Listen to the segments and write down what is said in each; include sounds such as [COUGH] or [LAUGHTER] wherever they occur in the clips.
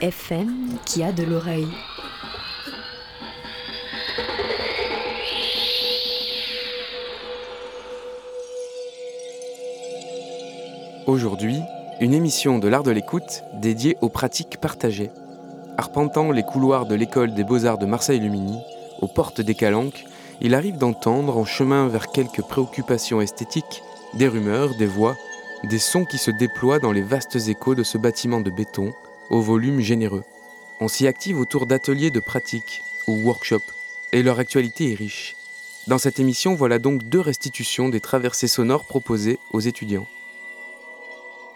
FM qui a de l'oreille. Aujourd'hui, une émission de l'art de l'écoute dédiée aux pratiques partagées. Arpentant les couloirs de l'école des beaux-arts de Marseille-Lumini, aux portes des Calanques, il arrive d'entendre en chemin vers quelques préoccupations esthétiques des rumeurs, des voix, des sons qui se déploient dans les vastes échos de ce bâtiment de béton au volume généreux. On s'y active autour d'ateliers de pratique ou workshops, et leur actualité est riche. Dans cette émission, voilà donc deux restitutions des traversées sonores proposées aux étudiants.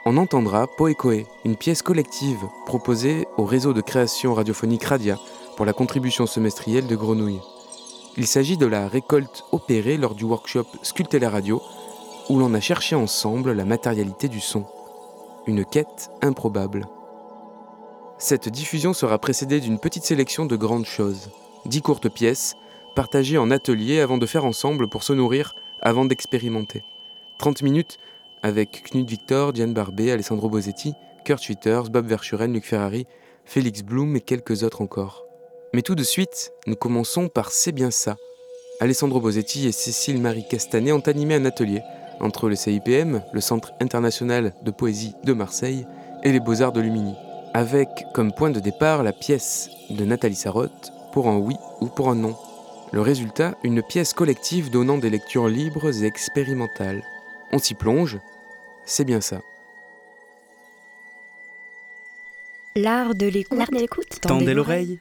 On entendra Poecoe, une pièce collective proposée au réseau de création radiophonique Radia pour la contribution semestrielle de Grenouille. Il s'agit de la récolte opérée lors du workshop Sculpter la radio, où l'on a cherché ensemble la matérialité du son. Une quête improbable. Cette diffusion sera précédée d'une petite sélection de grandes choses, dix courtes pièces, partagées en ateliers avant de faire ensemble pour se nourrir avant d'expérimenter. 30 minutes avec Knut Victor, Diane Barbet, Alessandro Bosetti, Kurt Schwitters, Bob Verschuren, Luc Ferrari, Félix Blum et quelques autres encore. Mais tout de suite, nous commençons par C'est bien ça. Alessandro Bosetti et Cécile Marie Castanet ont animé un atelier entre le CIPM, le Centre international de poésie de Marseille, et les Beaux-Arts de Lumini, avec comme point de départ la pièce de Nathalie Sarotte, pour un oui ou pour un non. Le résultat, une pièce collective donnant des lectures libres et expérimentales. On s'y plonge, c'est bien ça. L'art de l'écoute. Tendez l'oreille.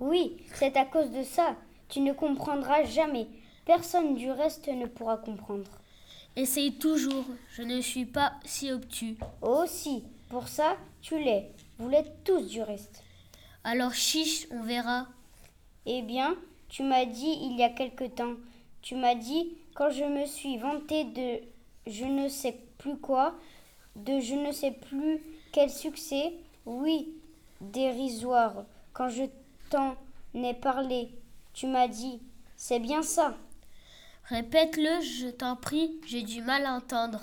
Oui, c'est à cause de ça. Tu ne comprendras jamais. Personne du reste ne pourra comprendre. Essaye toujours, je ne suis pas si obtus. Oh si, pour ça, tu l'es. Vous l'êtes tous du reste. Alors chiche, on verra. Eh bien, tu m'as dit il y a quelque temps, tu m'as dit quand je me suis vanté de je ne sais plus quoi, de je ne sais plus quel succès, oui, dérisoire, quand je t'en ai parlé, tu m'as dit c'est bien ça. Répète-le, je t'en prie, j'ai du mal à entendre.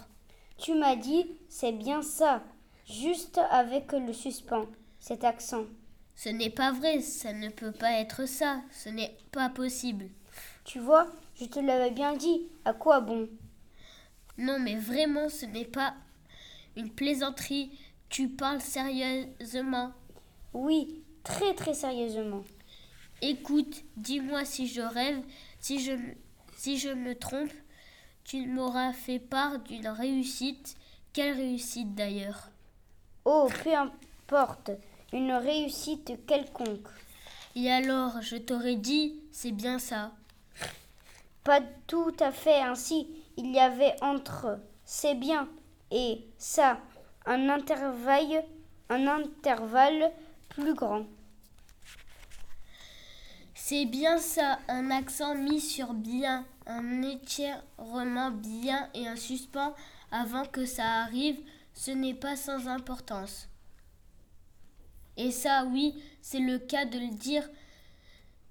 Tu m'as dit, c'est bien ça. Juste avec le suspens, cet accent. Ce n'est pas vrai, ça ne peut pas être ça, ce n'est pas possible. Tu vois, je te l'avais bien dit. À quoi bon? Non, mais vraiment, ce n'est pas une plaisanterie. Tu parles sérieusement. Oui, très très sérieusement. Écoute, dis-moi si je rêve, si je, si je me trompe. Tu m'auras fait part d'une réussite. Quelle réussite d'ailleurs? Oh, peu importe, une réussite quelconque. Et alors, je t'aurais dit, c'est bien ça. Pas tout à fait ainsi. Il y avait entre c'est bien et ça un intervalle, un intervalle plus grand. C'est bien ça, un accent mis sur bien, un étirement bien et un suspens avant que ça arrive, ce n'est pas sans importance. Et ça, oui, c'est le cas de le dire,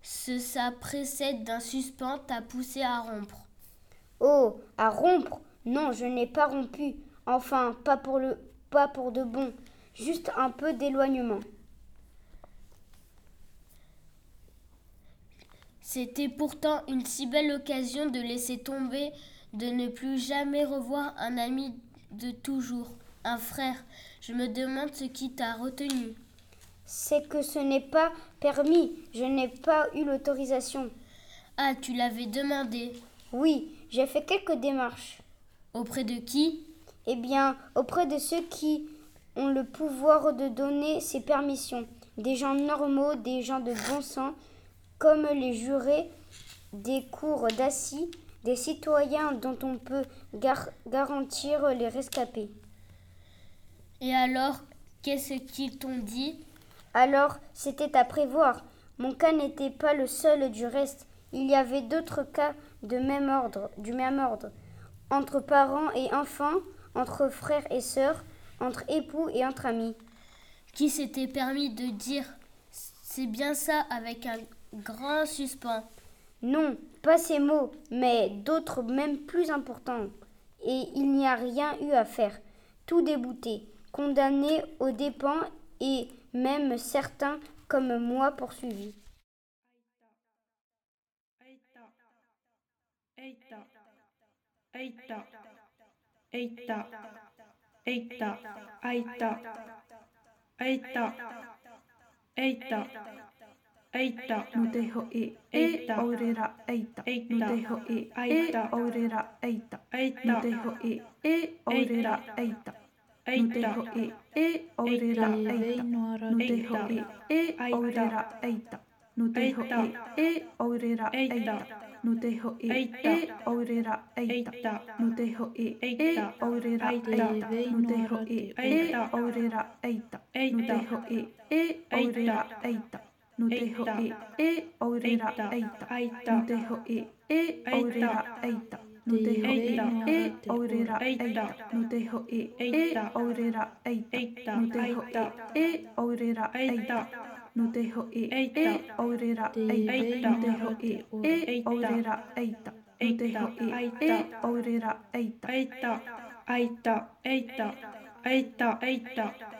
ce ça précède d'un suspens t'a poussé à rompre. Oh, à rompre? Non, je n'ai pas rompu. Enfin, pas pour le pas pour de bon, juste un peu d'éloignement. C'était pourtant une si belle occasion de laisser tomber, de ne plus jamais revoir un ami de toujours, un frère. Je me demande ce qui t'a retenu. C'est que ce n'est pas permis, je n'ai pas eu l'autorisation. Ah, tu l'avais demandé. Oui, j'ai fait quelques démarches. Auprès de qui? Eh bien, auprès de ceux qui ont le pouvoir de donner ces permissions. Des gens normaux, des gens de bon sens, comme les jurés des cours d'assis, des citoyens dont on peut gar garantir les rescapés. Et alors, qu'est-ce qu'ils t'ont dit? Alors, c'était à prévoir. Mon cas n'était pas le seul du reste. Il y avait d'autres cas de même ordre, du même ordre, entre parents et enfants, entre frères et sœurs, entre époux et entre amis. Qui s'était permis de dire c'est bien ça avec un grand suspens Non, pas ces mots, mais d'autres même plus importants. Et il n'y a rien eu à faire. Tout débouté, condamné aux dépens et même certains comme moi poursuivis. Eita, eita, eita, eita, eita, eita, eita, eita, no te ho'i e aurera eita, no te ho'i e aurera eita, no te ho'i e aurera eita, no te ho'i e aurera eita, no te ho'i e aurera eita, no te ho'i e aurera eita, no te ho'i e aurera eita, no te ho'i e aurera eita, no te ho'i e aurera eita, nu te e e oirera eita. nu e e oirera eita. Nu e e oirera eita. nu e e oirera eita. Nu te ho e e oirera eita. Nu e e oirera eita. Nu e e oirera eita. Nu e e oirera eita. Eita eita eita eita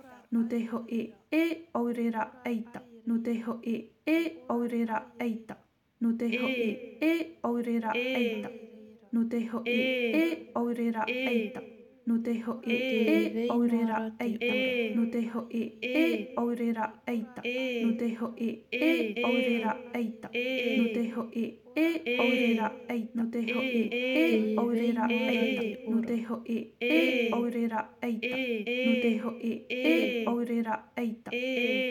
Nutejo e, e e oirera e, eita. Nutejo e e oirera eita. Nutejo e e oirera eita. Nutejo e e oirera eita nuteho e e ourera eita nuteho e e ourera eita nuteho e e ourera eita nuteho e e ourera eita nuteho e e ourera eita nuteho e e ourera eita nuteho e e ourera eita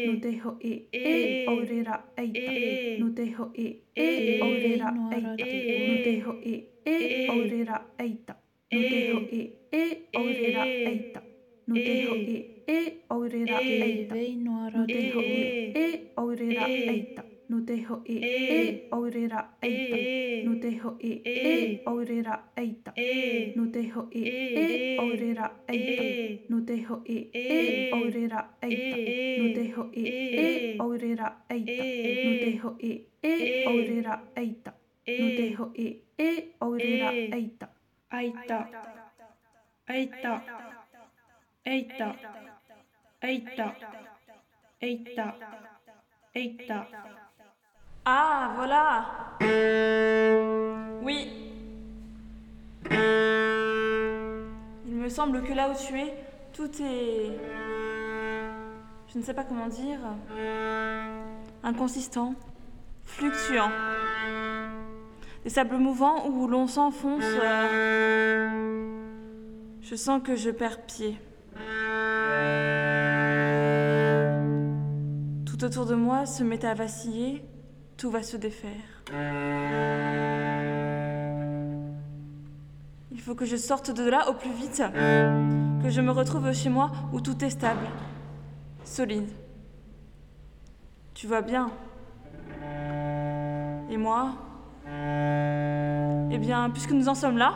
nuteho e e ourera eita e e ourera eita nuteho e e ourera eita nuteho eh, e e oirera eh, eita. Nuteho eh, e e oirera eita. Nuteho e e oirera eita. Nuteho e e, e e oirera eita. Nuteho e e oirera eita. Nuteho e e oirera eita. Nuteho e e oirera eita. Nuteho e e oirera eita. Nuteho e e oirera eita. Nuteho e e oirera eita. Aita. Aita. Aita. Aita. Aita. Aita. Ah, voilà. Oui. Il me semble que là où tu es, tout est... Je ne sais pas comment dire... Inconsistant, fluctuant. Des sables mouvants où l'on s'enfonce... euh, Je sens que je perds pied. Tout autour de moi se met à vaciller, tout va se défaire. Il faut que je sorte de là au plus vite, que je me retrouve chez moi où tout est stable, solide. Tu vois bien. Et moi Eh bien, puisque nous en sommes là,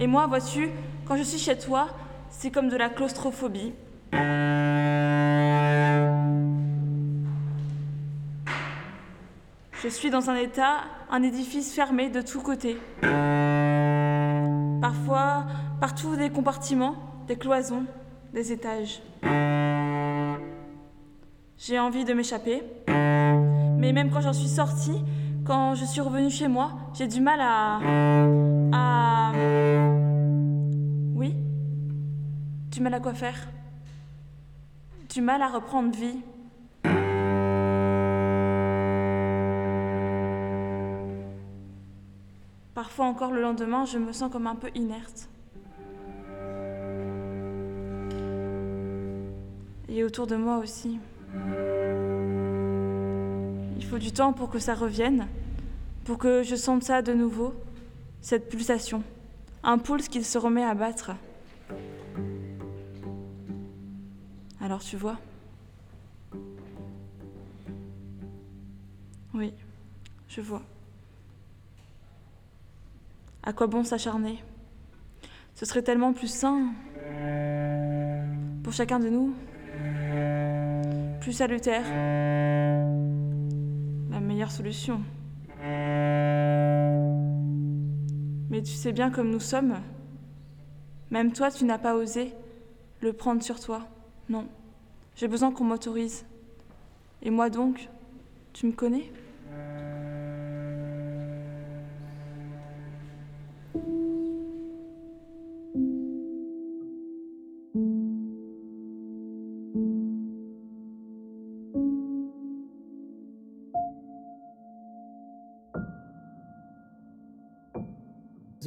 et moi, vois-tu, quand je suis chez toi, c'est comme de la claustrophobie. Je suis dans un état, un édifice fermé de tous côtés. Parfois, partout des compartiments, des cloisons, des étages. J'ai envie de m'échapper. Mais même quand j'en suis sortie, quand je suis revenue chez moi, j'ai du mal à. à. Oui? Du mal à quoi faire? Du mal à reprendre vie. Parfois encore le lendemain, je me sens comme un peu inerte. Et autour de moi aussi. Il faut du temps pour que ça revienne, pour que je sente ça de nouveau, cette pulsation, un pulse qui se remet à battre. Alors tu vois? Oui, je vois. À quoi bon s'acharner? Ce serait tellement plus sain pour chacun de nous, plus salutaire, solution. Mais tu sais bien comme nous sommes, même toi tu n'as pas osé le prendre sur toi. Non, j'ai besoin qu'on m'autorise. Et moi donc, tu me connais?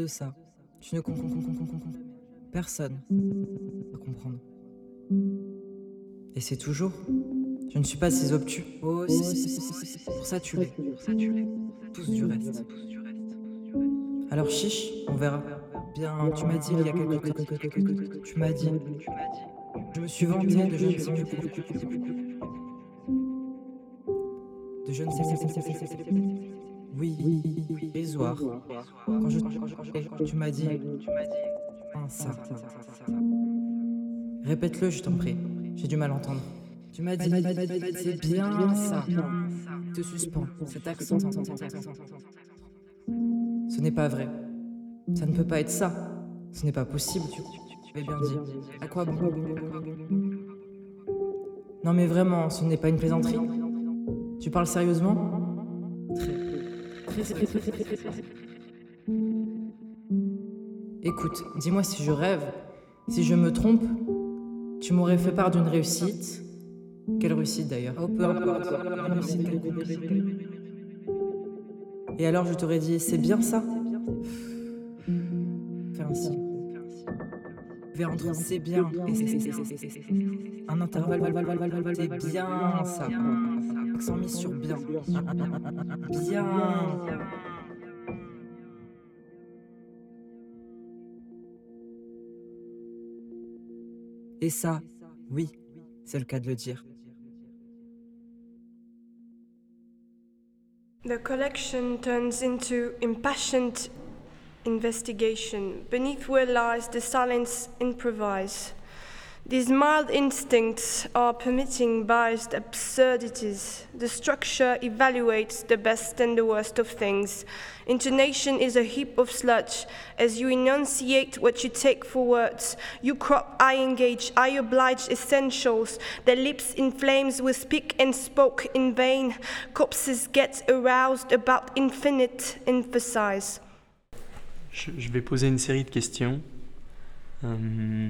Ça. Tu ne comprends personne à comprendre. Et c'est toujours. Je ne suis pas si obtus. Oh, pour ça tu l'es. Tous du reste. Alors chiche, on verra. Bien, tu m'as dit il y a quelques temps. Tu m'as dit. Je me suis vanté de je ne sais. De. Oui, dérisoire. Quand je, tu m'as dit, Ah, ça. Répète-le, je t'en prie. J'ai du mal à entendre. Tu m'as dit, c'est bien ça. Te suspends, cet accent. Ce n'est pas vrai. Ça ne peut pas être ça. Ce n'est pas possible. Tu, tu avais bien dit. À quoi bon? Non mais vraiment, ce n'est pas une plaisanterie. Tu parles sérieusement? Très. Écoute, dis-moi si je rêve, si je me trompe, tu m'aurais fait part d'une réussite. Quelle réussite d'ailleurs Oh, peu importe. Et alors je t'aurais dit, c'est bien ça Faire ainsi. Vers entre c'est bien et c'est un intervalle, c'est bien ça. Accent mis sur bien. Bien. Et ça, oui, c'est le cas de le dire. The collection turns into impassioned investigation, beneath where lies the silence improvise. These mild instincts are permitting biased absurdities. The structure evaluates the best and the worst of things. Intonation is a heap of sludge. As you enunciate what you take for words, you crop, I engage, I oblige essentials. Their lips in flames will speak and spoke in vain. Corpses get aroused about infinite emphasize. Je, vais poser une série de questions. Euh,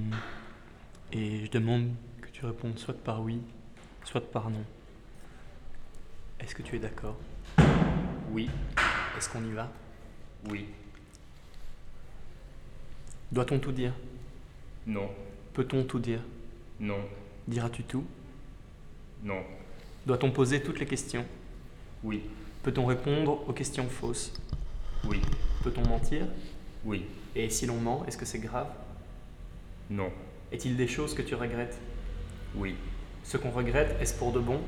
et je demande que tu répondes soit par oui, soit par non. Est-ce que tu es d'accord? Oui. Est-ce qu'on y va? Oui. Doit-on tout dire? Non. Peut-on tout dire? Non. Diras-tu tout? Non. Doit-on poser toutes les questions? Oui. Peut-on répondre aux questions fausses? Oui. Peut-on mentir? Oui. Et si l'on ment, est-ce que c'est grave? Non. Est-il des choses que tu regrettes? Oui. Ce qu'on regrette, est-ce pour de bon?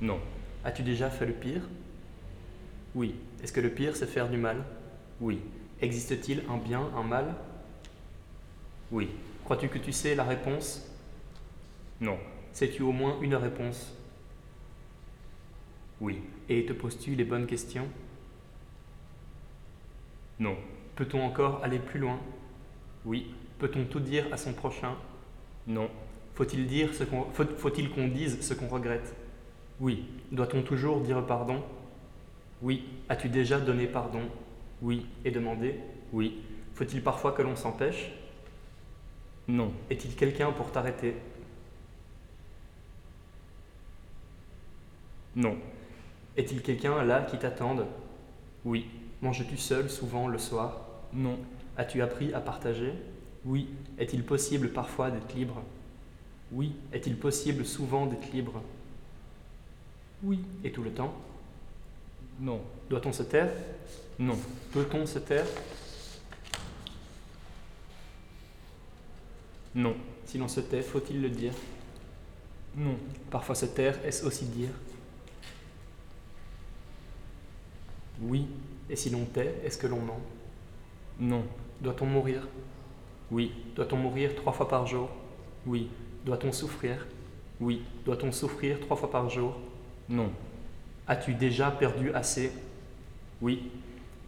Non. As-tu déjà fait le pire? Oui. Est-ce que le pire, c'est faire du mal? Oui. Existe-t-il un bien, un mal? Oui. Crois-tu que tu sais la réponse? Non. Sais-tu au moins une réponse? Oui. Et te poses-tu les bonnes questions? Non. Peut-on encore aller plus loin? Oui. Peut-on tout dire à son prochain? Non. Faut-il dire ce qu'on faut- qu'on dise ce qu'on regrette? Oui. Doit-on toujours dire pardon? Oui. As-tu déjà donné pardon? Oui. et demandé? Oui. Faut-il parfois que l'on s'empêche? Non. Est-il quelqu'un pour t'arrêter? Non. Est-il quelqu'un là qui t'attende? Oui. Manges-tu seul souvent le soir? Non. As-tu appris à partager? Oui. Est-il possible parfois d'être libre? Oui. Est-il possible souvent d'être libre? Oui. Et tout le temps? Non. Doit-on se taire? Non. Peut-on se taire? Non. Si l'on se tait, faut-il le dire? Non. Parfois se taire, est-ce aussi dire? Oui. Et si l'on tait, est-ce que l'on ment? Non. Doit-on mourir? Oui. Doit-on mourir trois fois par jour? Oui. Doit-on souffrir? Oui. Doit-on souffrir trois fois par jour? Non. As-tu déjà perdu assez? Oui.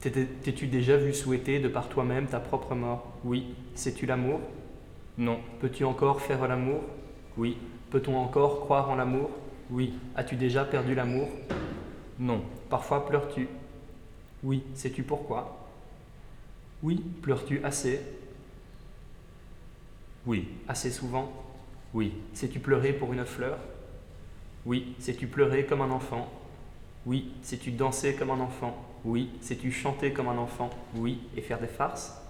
T'es-tu déjà vu souhaiter de par toi-même ta propre mort? Oui. Sais-tu l'amour? Non. Peux-tu encore faire l'amour? Oui. Peut-on encore croire en l'amour? Oui. As-tu déjà perdu l'amour? Non. Parfois pleures-tu? Oui. Sais-tu pourquoi? Oui. Pleures-tu assez? Oui. Assez souvent Oui. Sais-tu pleurer pour une fleur? Oui. Sais-tu pleurer comme un enfant? Oui. Sais-tu danser comme un enfant? Oui. Sais-tu chanter comme un enfant? Oui. et faire des farces?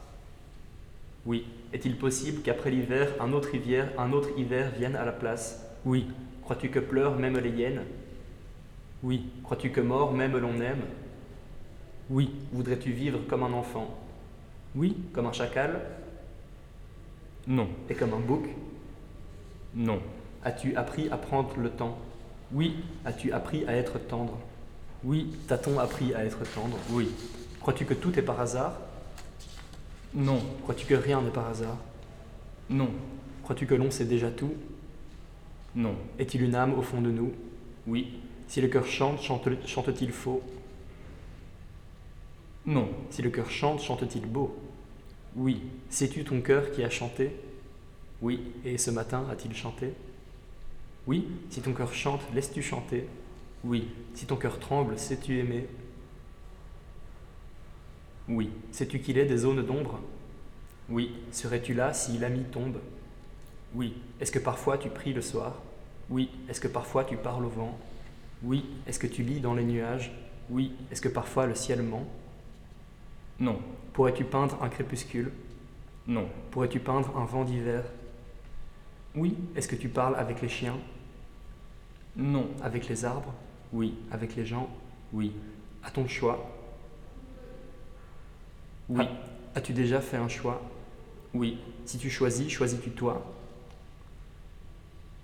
Oui. Est-il possible qu'après l'hiver, un autre hiver, un autre hiver vienne à la place? Oui. Crois-tu que pleurent même les hyènes? Oui. Crois-tu que mort même l'on aime? Oui. Voudrais-tu vivre comme un enfant? Oui. Comme un chacal? Non. et comme un bouc Non. As-tu appris à prendre le temps Oui. As-tu appris à être tendre Oui. T'a-t-on appris à être tendre Oui. Crois-tu que tout est par hasard Non. Crois-tu que rien n'est par hasard Non. Crois-tu que l'on sait déjà tout Non. Est-il une âme au fond de nous Oui. Si le cœur chante, chante- chante-t-il faux Non. Si le cœur chante, chante-t-il beau Oui. Sais-tu ton cœur qui a chanté? Oui. Et ce matin a-t-il chanté? Oui. Si ton cœur chante, laisses-tu chanter? Oui. Si ton cœur tremble, sais-tu aimer? Oui. Sais-tu qu'il est des zones d'ombre? Oui. Serais-tu là si la nuit tombe? Oui. Est-ce que parfois tu pries le soir? Oui. Est-ce que parfois tu parles au vent? Oui. Est-ce que tu lis dans les nuages? Oui. Est-ce que parfois le ciel ment? Non. Pourrais-tu peindre un crépuscule? Non. Pourrais-tu peindre un vent d'hiver? Oui. Est-ce que tu parles avec les chiens? Non. Avec les arbres? Oui. Avec les gens? Oui. À ton choix? Oui. Ah, As-tu déjà fait un choix? Oui. Si tu choisis, choisis-tu toi?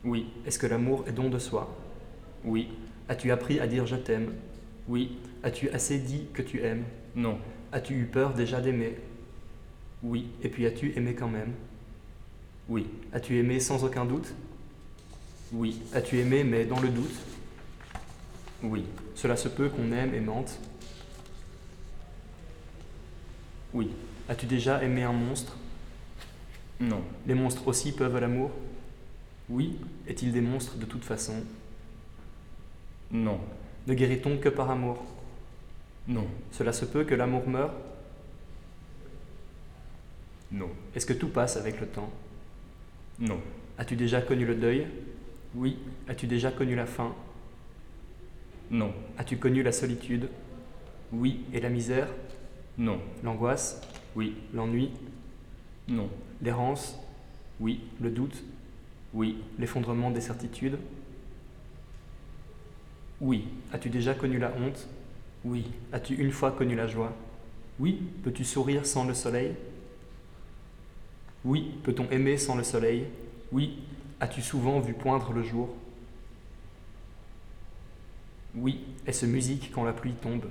Oui. Est-ce que l'amour est don de soi? Oui. As-tu appris à dire je t'aime? Oui. As-tu assez dit que tu aimes? Non. As-tu eu peur déjà d'aimer? Oui. Et puis as-tu aimé quand même? Oui. As-tu aimé sans aucun doute? Oui. As-tu aimé mais dans le doute? Oui. Cela se peut qu'on aime et mente. Oui. As-tu déjà aimé un monstre? Non. Les monstres aussi peuvent l'amour? Oui. Est-il des monstres de toute façon? Non. Ne guérit-on que par amour? Non. Cela se peut que l'amour meure? Non. Est-ce que tout passe avec le temps? Non. As-tu déjà connu le deuil? Oui. As-tu déjà connu la faim? Non. As-tu connu la solitude? Oui. Et la misère? Non. L'angoisse? Oui. L'ennui? Non. L'errance? Oui. Le doute? Oui. L'effondrement des certitudes? Oui. As-tu déjà connu la honte? Oui. As-tu une fois connu la joie Oui. Peux-tu sourire sans le soleil Oui. Peut-on aimer sans le soleil Oui. As-tu souvent vu poindre le jour Oui. Est-ce musique quand la pluie tombe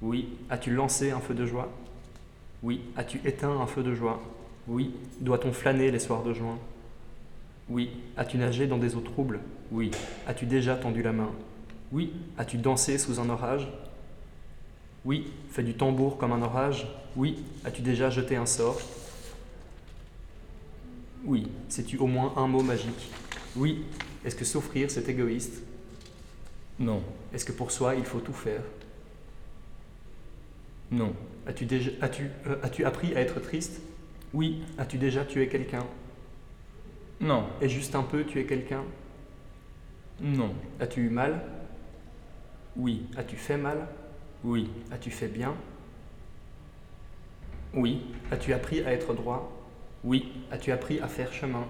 Oui. As-tu lancé un feu de joie Oui. As-tu éteint un feu de joie Oui. Doit-on flâner les soirs de juin Oui. As-tu nagé dans des eaux troubles Oui. As-tu déjà tendu la main Oui. As-tu dansé sous un orage Oui. Fait du tambour comme un orage Oui. As-tu déjà jeté un sort? Oui. Sais-tu au moins un mot magique? Oui. Est-ce que souffrir c'est égoïste? Non. Est-ce que pour soi il faut tout faire? Non. As-tu déjà as-tu euh, as-tu appris à être triste? Oui. As-tu déjà tué quelqu'un? Non. Et juste un peu tué quelqu'un? Non. As-tu eu mal? Oui. As-tu fait mal? Oui. As-tu fait bien? Oui. As-tu appris à être droit? Oui. As-tu appris à faire chemin?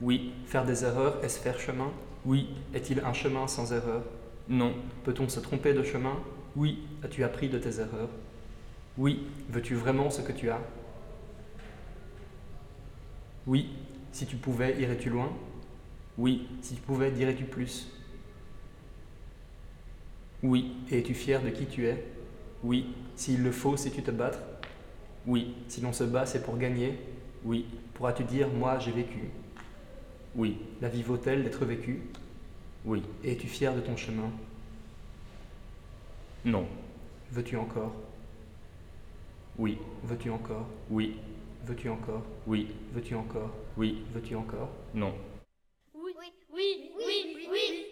Oui. Faire des erreurs, est-ce faire chemin? Oui. Est-il un chemin sans erreur? Non. Peut-on se tromper de chemin? Oui. As-tu appris de tes erreurs? Oui. Veux-tu vraiment ce que tu as? Oui. Si tu pouvais, irais-tu loin? Oui. Si tu pouvais, dirais-tu plus? Oui. Et es-tu fier de qui tu es? Oui. S'il le faut, sais-tu te battre? Oui. Si l'on se bat, c'est pour gagner? Oui. Pourras-tu dire Moi, j'ai vécu? Oui. La vie vaut-elle d'être vécue? Oui. Et es-tu fier de ton chemin? Non. Veux-tu encore? Oui. Veux-tu encore? Oui. Veux-tu encore? Oui. Veux-tu encore? Oui. Veux-tu encore? Non. Oui, oui, oui, oui, oui.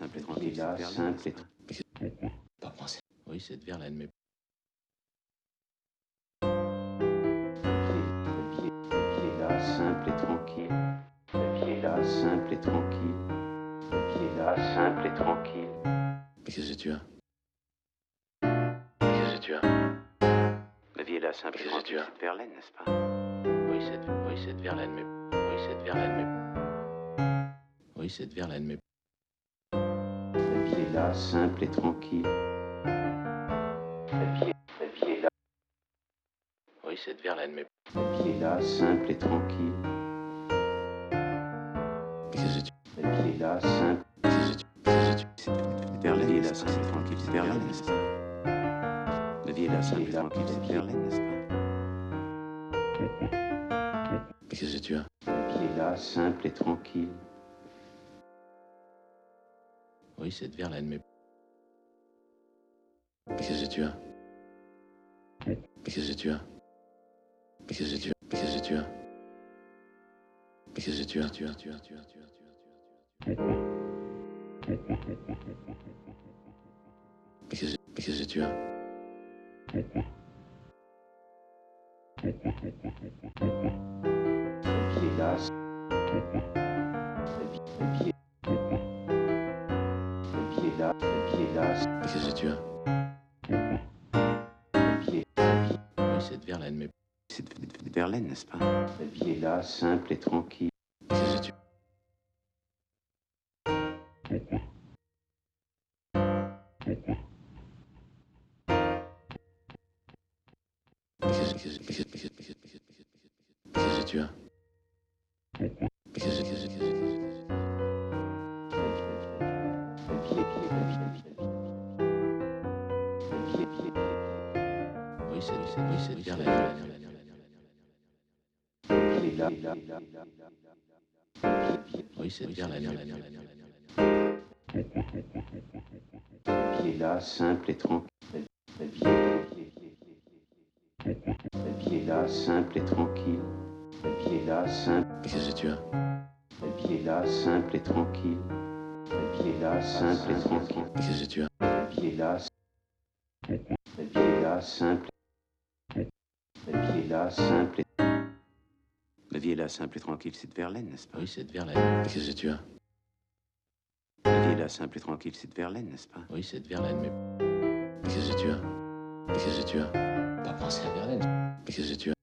Simple et tranquille, simple et tranquille. Pas penser. Oui, c'est de Verlaine, mais là, simple et tranquille. Vie est là, simple et tranquille. Là, simple et tranquille. Mais qu'est-ce que tu as? Qu'est-ce que tu as? La vie est là, simple et tranquille. C'est de Verlaine, n'est-ce pas? Oui, c'est de, oui, c'est de Verlaine, mais oui, c'est de Verlaine, mais oui, c'est de Verlaine, mais simple et tranquille. La vie, la vie est là. Oui, c'est de Verlaine, mais la vie est là, simple et tranquille. Qu'est-ce que tu La vie est là, simple. La vie est là, simple et tranquille. C'est Verlaine, n'est-ce pas? La vie est là, simple et tranquille. C'est Verlaine, n'est-ce pas? Qu'est-ce que tu as? La vie est là, simple et tranquille. Oui, c'est de Verlaine, mais Qu'est-ce que tu as? Qu'est-ce que tu as? Qu'est-ce que tu as? Qu'est-ce que tu as? Qu'est-ce que tu as? Tu as, tu as, tu as, tu as, tu as, Qu'est-ce qu'est-ce que tu as? Est là. La là. Qu'est-ce que tu as de Verlaine, mais de Verlaine, n'est-ce pas? La vie est là, simple et tranquille. La vie est là, simple et tranquille. La vie est la vie est là, simple et tranquille. La vie est là, simple. Qu'est-ce que tu as La vie est là, simple et tranquille. La vie est là, simple et tranquille. Qu'est-ce que tu as La vie est là. La vie est là, simple. La vie est là, simple. et- La vie est là, simple et tranquille. C'est de Verlaine, n'est-ce pas Oui, c'est de Verlaine. Qu'est-ce que tu as La vie est là, simple et tranquille. C'est de Verlaine, n'est-ce pas Oui, c'est de Verlaine, mais. Qu'est-ce que tu as Qu'est-ce que tu as Pas penser à Verlaine. Qu'est-ce que tu as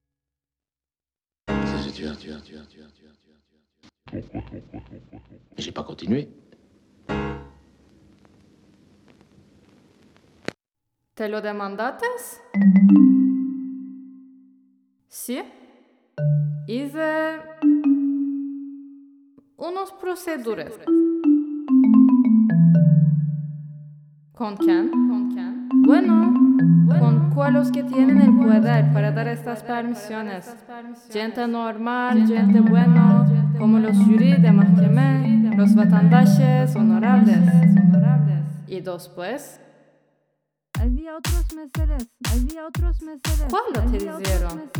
Qu'est-ce que tu as Tu as, tu as, tu as, tu as, tu as, tu as. J'ai pas continué. ¿Te lo demandaste? Sí. Hice unos proceduras. ¿Con quién? ¿Con quién? Bueno, con cuáles que tienen el poder para dar estas permisiones. Gente normal, gente buena, como los juris de mahkeme, los vatandaches honorables. Y después, había otros meseres, había otros meseres. ¿Cuándo te dijeron?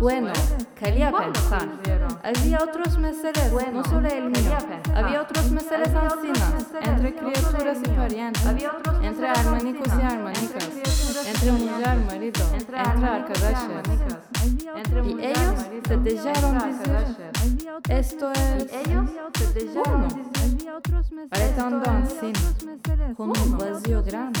bueno, quería pensar. Había otros meseres, bueno, no solo el mío. Había otros meseres ancianas, entre criaturas y parientes, entre armanicos y armanicas, entre mujer y marido, entre arkadaşlar. Y ellos se dejaron decir, esto es Ellos te dejaron. bueno, para tanto anciano, con un vacío grande.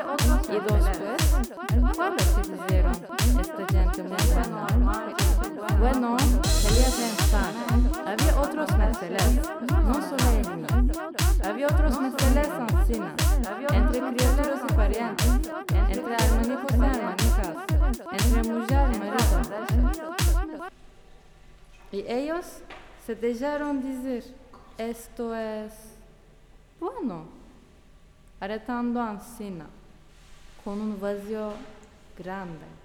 otros y dos pues, ¿cuáles se les dieron? Estudiante bueno, quería pensar, había otros meseles, no solo en mí, había otros meseles en Sina, entre criaturas y parientes, entre hermanitos y hermanitas, entre mujer y marido. Y ellos se dejaron decir, esto es bueno, arretando a Sina. Con un vacío grande.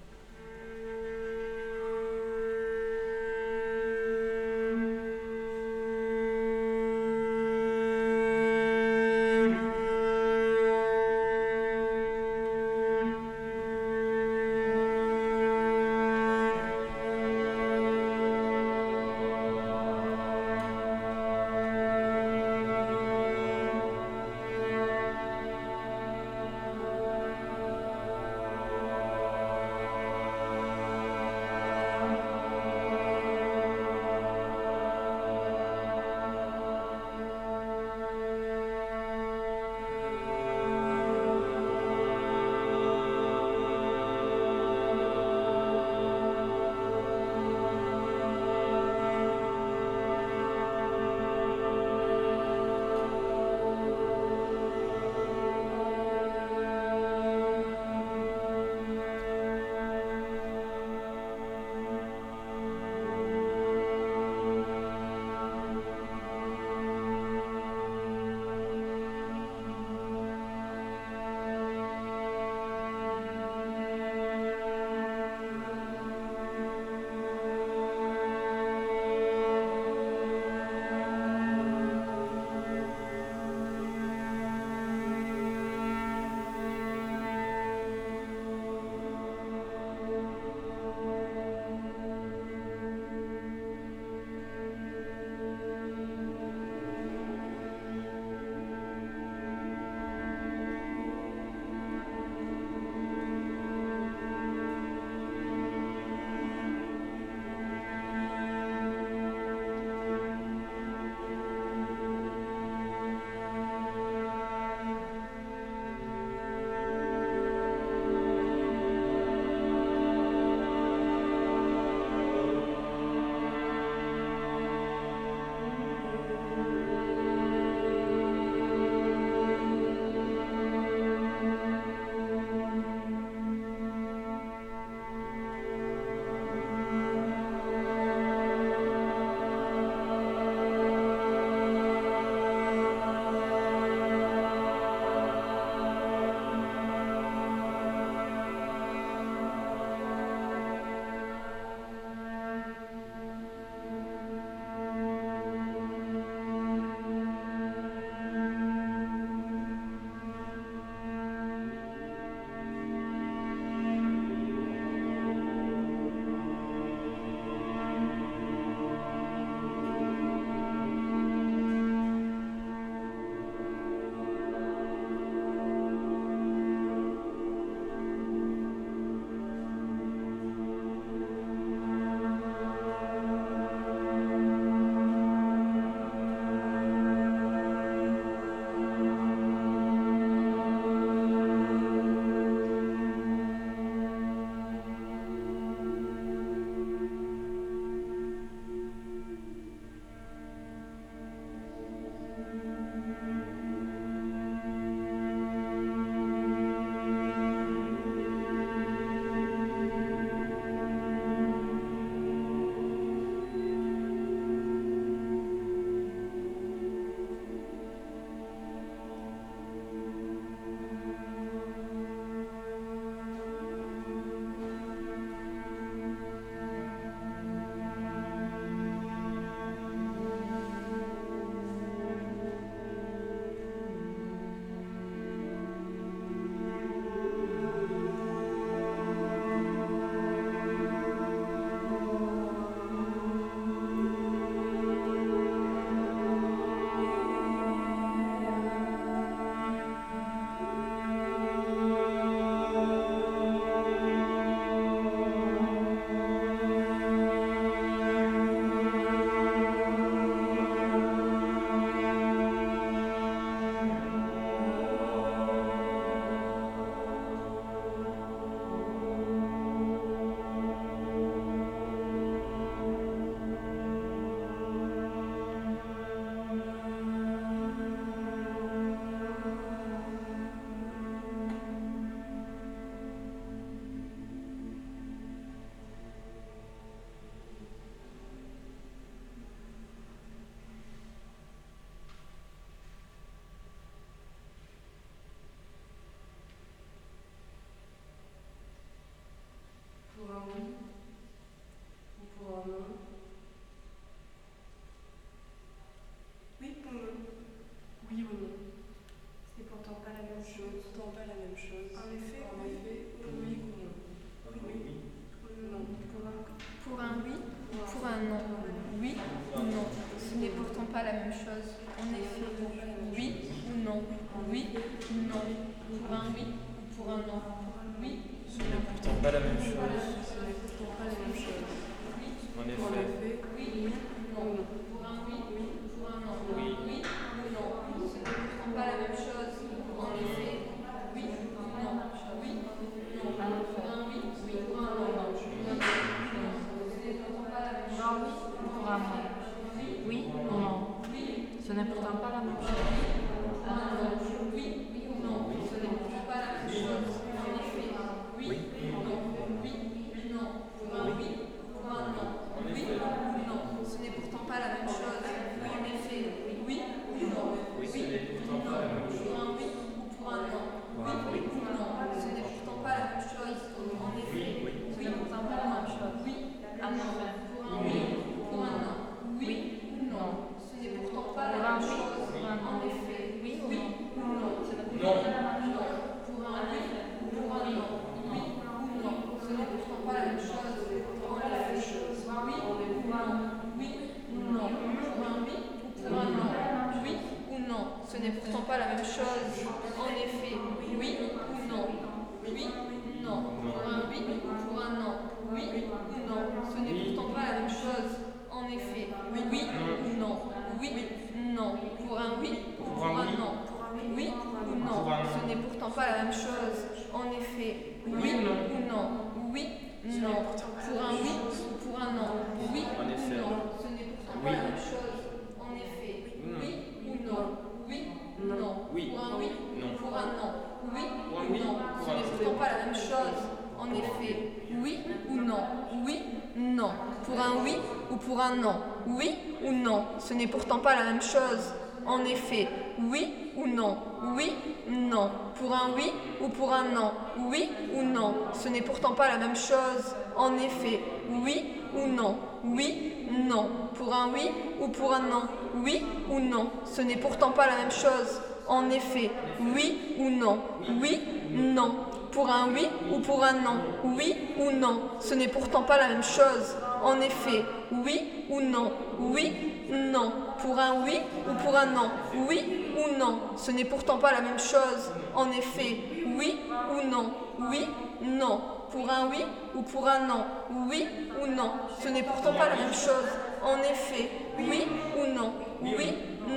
Chose. En effet, oui ou non. Oui, non. Pour un oui ou pour un non. Oui ou non, ce n'est pourtant pas la même chose. En effet, oui ou non. Oui, non. Pour un oui ou pour un non. Oui ou non, ce n'est pourtant pas la même chose. En effet, oui ou non. Oui, non. Pour un oui ou pour un non. Oui ou non, ce n'est pourtant pas la même chose. En effet, oui ou non. Oui, non. Pour un oui ou pour un non. Oui ou non, ce n'est pourtant pas la même chose. En effet, oui ou non. Oui, non. Pour un oui ou pour un non. Oui ou non, ce n'est pourtant pas la même chose. En effet, oui ou non. Oui,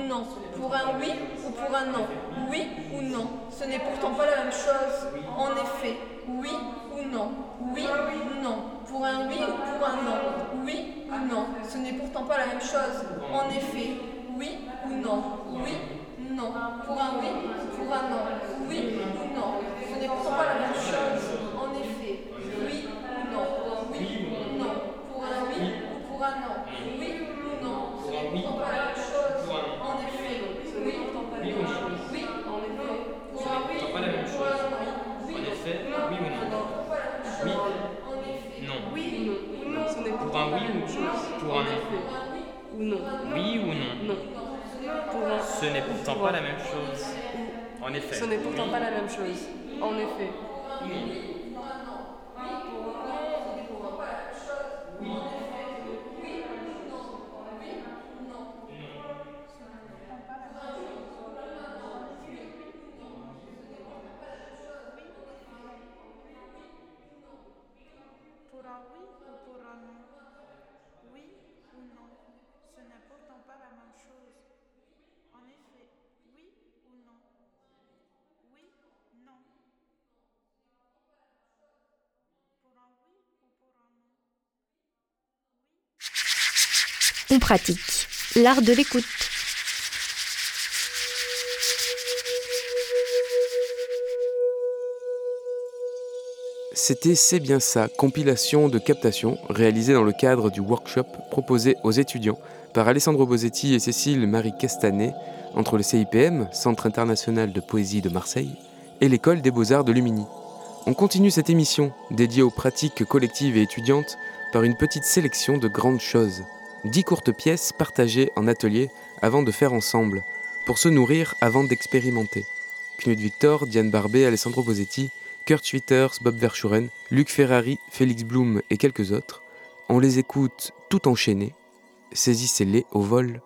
non. Pour un oui ou pour un non. Oui ou non, ce n'est pourtant pas la même chose. En effet, oui ou non. Oui, non. Pour un oui ou pour un non. Oui ou non, ce n'est pourtant pas la même chose. En effet, oui ou Oui, non. Pour un oui ou pour un non. Oui ou non, ce n'est pourtant pas la même chose. En effet, oui ou non. Oui ou non. Pour un oui ou pour un non. Oui ou non, ce n'est pourtant pas la même chose. En effet, oui ou non. Oui, en effet. Pour un oui pas la même pour un chose. non. En effet, oui ou non Oui. Non. Oui ou non, ce n'est Pour un oui ou pour un non ou non. Oui ou non Non. Pour un Ce pas la même chose. En effet. Ce n'est pourtant pas la même chose. En effet. On pratique l'art de l'écoute. C'était C'est bien ça, compilation de captation réalisée dans le cadre du workshop proposé aux étudiants par Alessandro Bosetti et Cécile Marie Castanet entre le CIPM, Centre international de poésie de Marseille, et l'École des beaux-arts de Lumini. On continue cette émission dédiée aux pratiques collectives et étudiantes par une petite sélection de grandes choses. Dix courtes pièces partagées en atelier avant de faire ensemble, pour se nourrir avant d'expérimenter. Knut Victor, Diane Barbet, Alessandro Bosetti, Kurt Schwitters, Bob Verschuren, Luc Ferrari, Félix Blum et quelques autres. On les écoute tout enchaîner, saisissez-les au vol.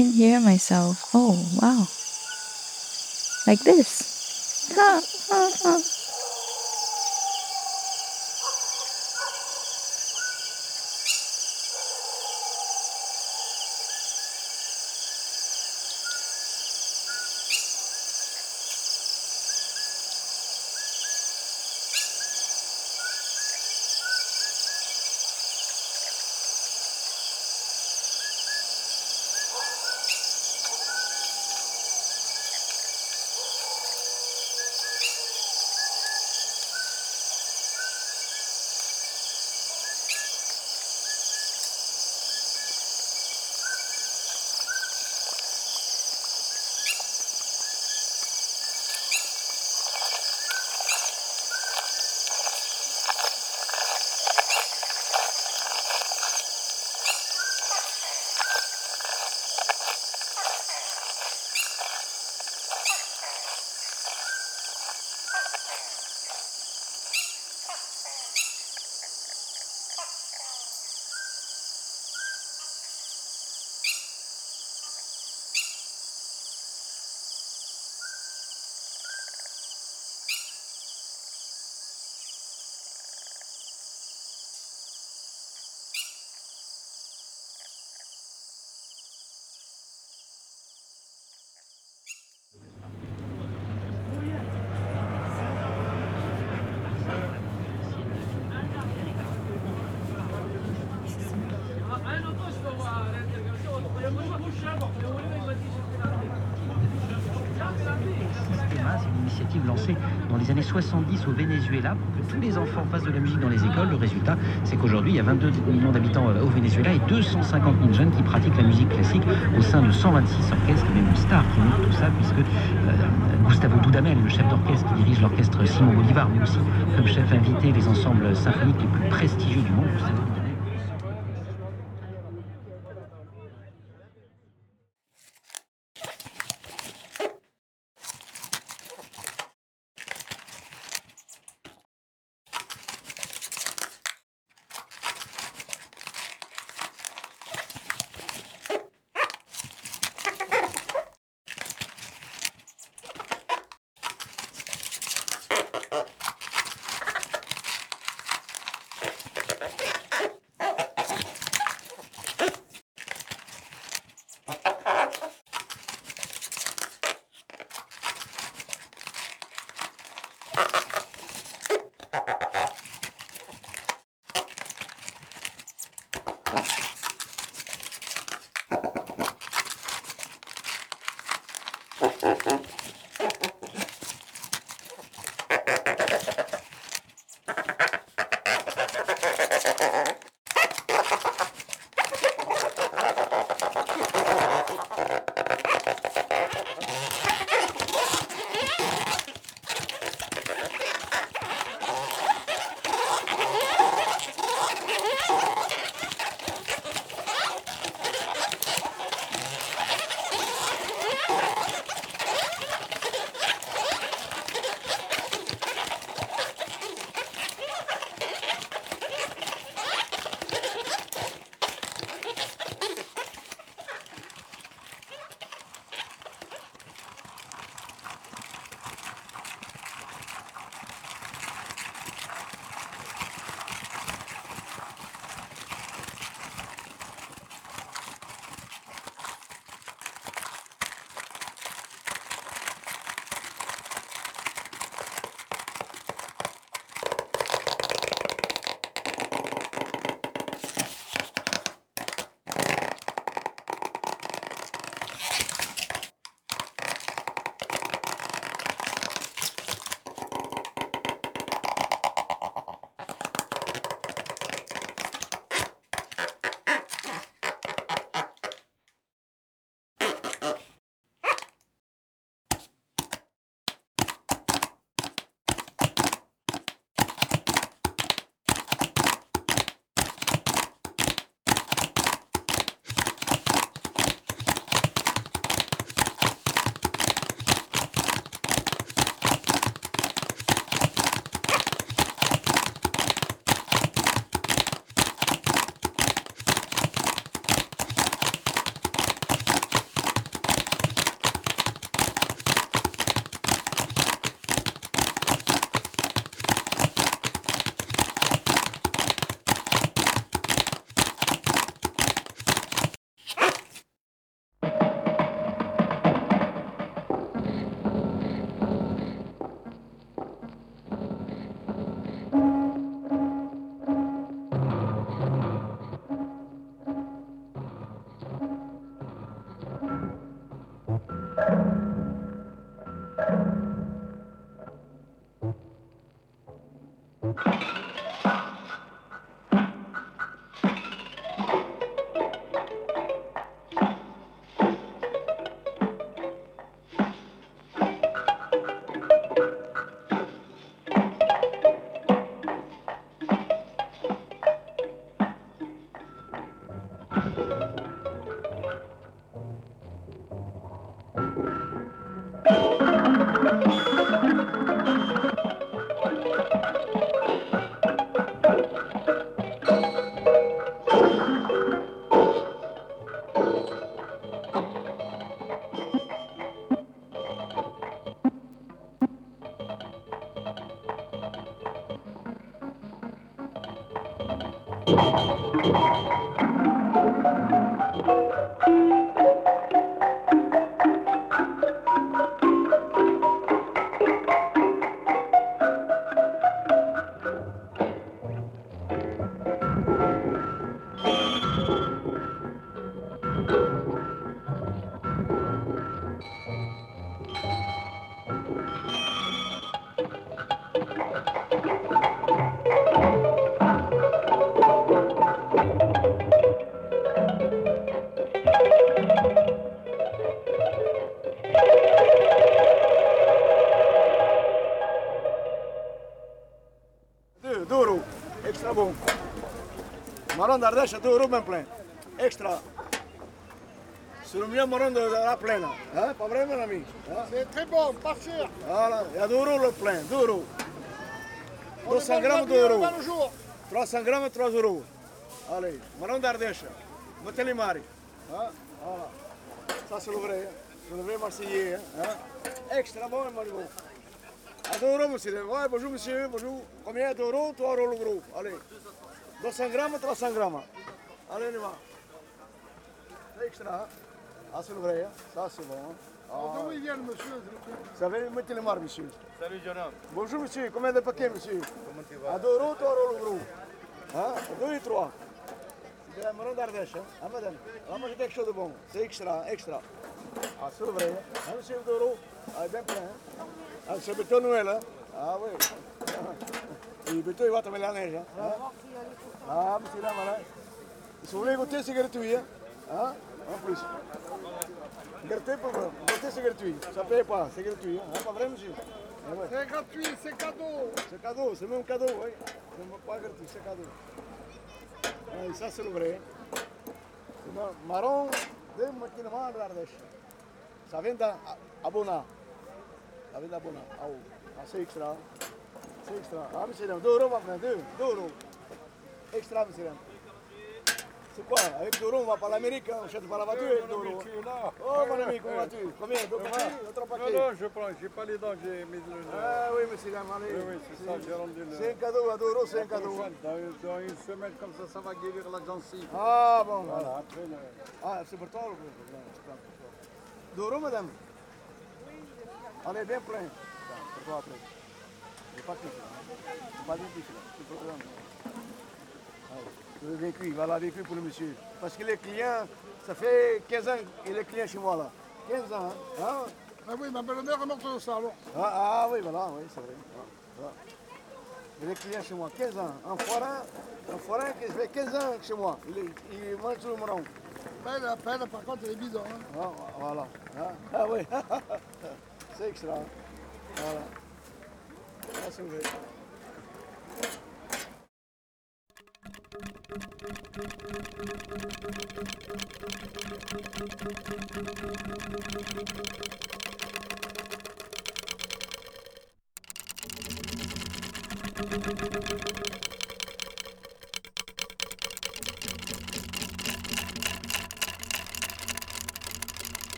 can hear myself. Oh, wow. Like this. [LAUGHS] 70 au Venezuela pour que tous les enfants fassent de la musique dans les écoles. Le résultat, c'est qu'aujourd'hui, il y a 22 millions d'habitants euh, au Venezuela et 250 000 jeunes qui pratiquent la musique classique au sein de 126 orchestres, même star qui tout ça, puisque euh, Gustavo Dudamel, le chef d'orchestre qui dirige l'orchestre Simon Bolivar, mais aussi comme chef invité les ensembles symphoniques les plus prestigieux du monde. Marron d'Ardèche à 2 euros même plein. Extra. C'est le meilleur marron de, de la plaine. Hein? Pas vrai, mon ami C'est très bon, pas cher. Voilà, il y a 2 euros le plein, 2 euros. 200 grammes, 2 euros. 300 grammes, 3 euros. Allez, marron d'Ardèche. Maris. Hein? Voilà. Ça, c'est le vrai. hein. C'est le vrai Marseillais. Hein? Hein? Extra bon. À 2 euros, monsieur. Ouais, bonjour, monsieur. Bonjour. Combien 2 euros 3 euros le gros. Allez. 200 grammes, 300 grammes. Allez, on y va. C'est extra. Ah, c'est le vrai. hein. Ça, c'est bon. hein. Ah. D'où il vient le monsieur Ça va, mettez les monsieur. Salut, Jonathan. Bonjour, monsieur. Combien de paquets, monsieur? Comment tu vas À 2 euros, 3 euros le gros. Hein 2 et 3. C'est de la marron d'Ardèche. Hein? Ah, madame. On va manger quelque chose de bon. C'est extra, extra. Ah, c'est le vrai. Hein, Hein, monsieur, 2 euros. Ah, bien plein. Hein? Ah, c'est béton Noël. Hein? Ah, oui. Et béton, il va tomber la neige. Hein? Hein? Ah, monsieur, là, voilà. Si vous voulez goûter, c'est gratuit. Hein? Hein? En plus. Gratuit pour vous. Goûter, c'est gratuit. Ça ne paye pas, c'est gratuit. Hein? Pas vrai, monsieur Ah, ouais. C'est gratuit, c'est cadeau. C'est cadeau, c'est même cadeau, oui. C'est même pas gratuit, c'est cadeau. Ah, et ça, c'est le vrai. C'est ma- marron de maquinement d'Ardèche. Ça vient d'Abona. Ça vient d'Abona. Ah, oh. Ah, c'est extra. C'est extra. Ah, monsieur, 2 euros maintenant, 2, 2 euros. Extra, monsieur. C'est quoi Avec 2 euros, on va pas à l'Amérique, hein. on achète pas la voiture avec 2 euros. Oh, mon ami, comment vas-tu Combien Deux paquets ou trois paquets Non, non, je prends, j'ai pas les dents, j'ai mis le. Ah oui, monsieur, allez. Oui, oui, c'est ça, j'ai rendu le. C'est un cadeau à 2 euros, c'est un cadeau. Dans, une- dans une semaine comme ça, ça va guérir la gencive. Ah bon, Voilà, voilà. après le. Ah, c'est pour toi le gros, non, c'est pas pour toi. Deux euros, madame? Allez, bien plein. Ça, pour toi après. C'est pas cuit, là. C'est pas bien cuit, là. C'est pour toi. Bien cuit, voilà, bien cuit pour le monsieur. Parce que les clients, ça fait 15 ans qu'il est client chez moi, là. 15 ans, hein Ah, Ah oui, ma belle-mère est morte de ça alors. ah, ah oui, voilà, oui, c'est vrai. Ah, voilà. Il est client chez moi, 15 ans. Un forain, un forain qui fait 15 ans chez moi. Il, est- il mange tout le marron. Pelle, la pelle, par contre, elle est bidon. Hein. Ah, voilà. Ah, ah oui. [LAUGHS] c'est extra. Voilà. Ah, c'est vrai. C'est ton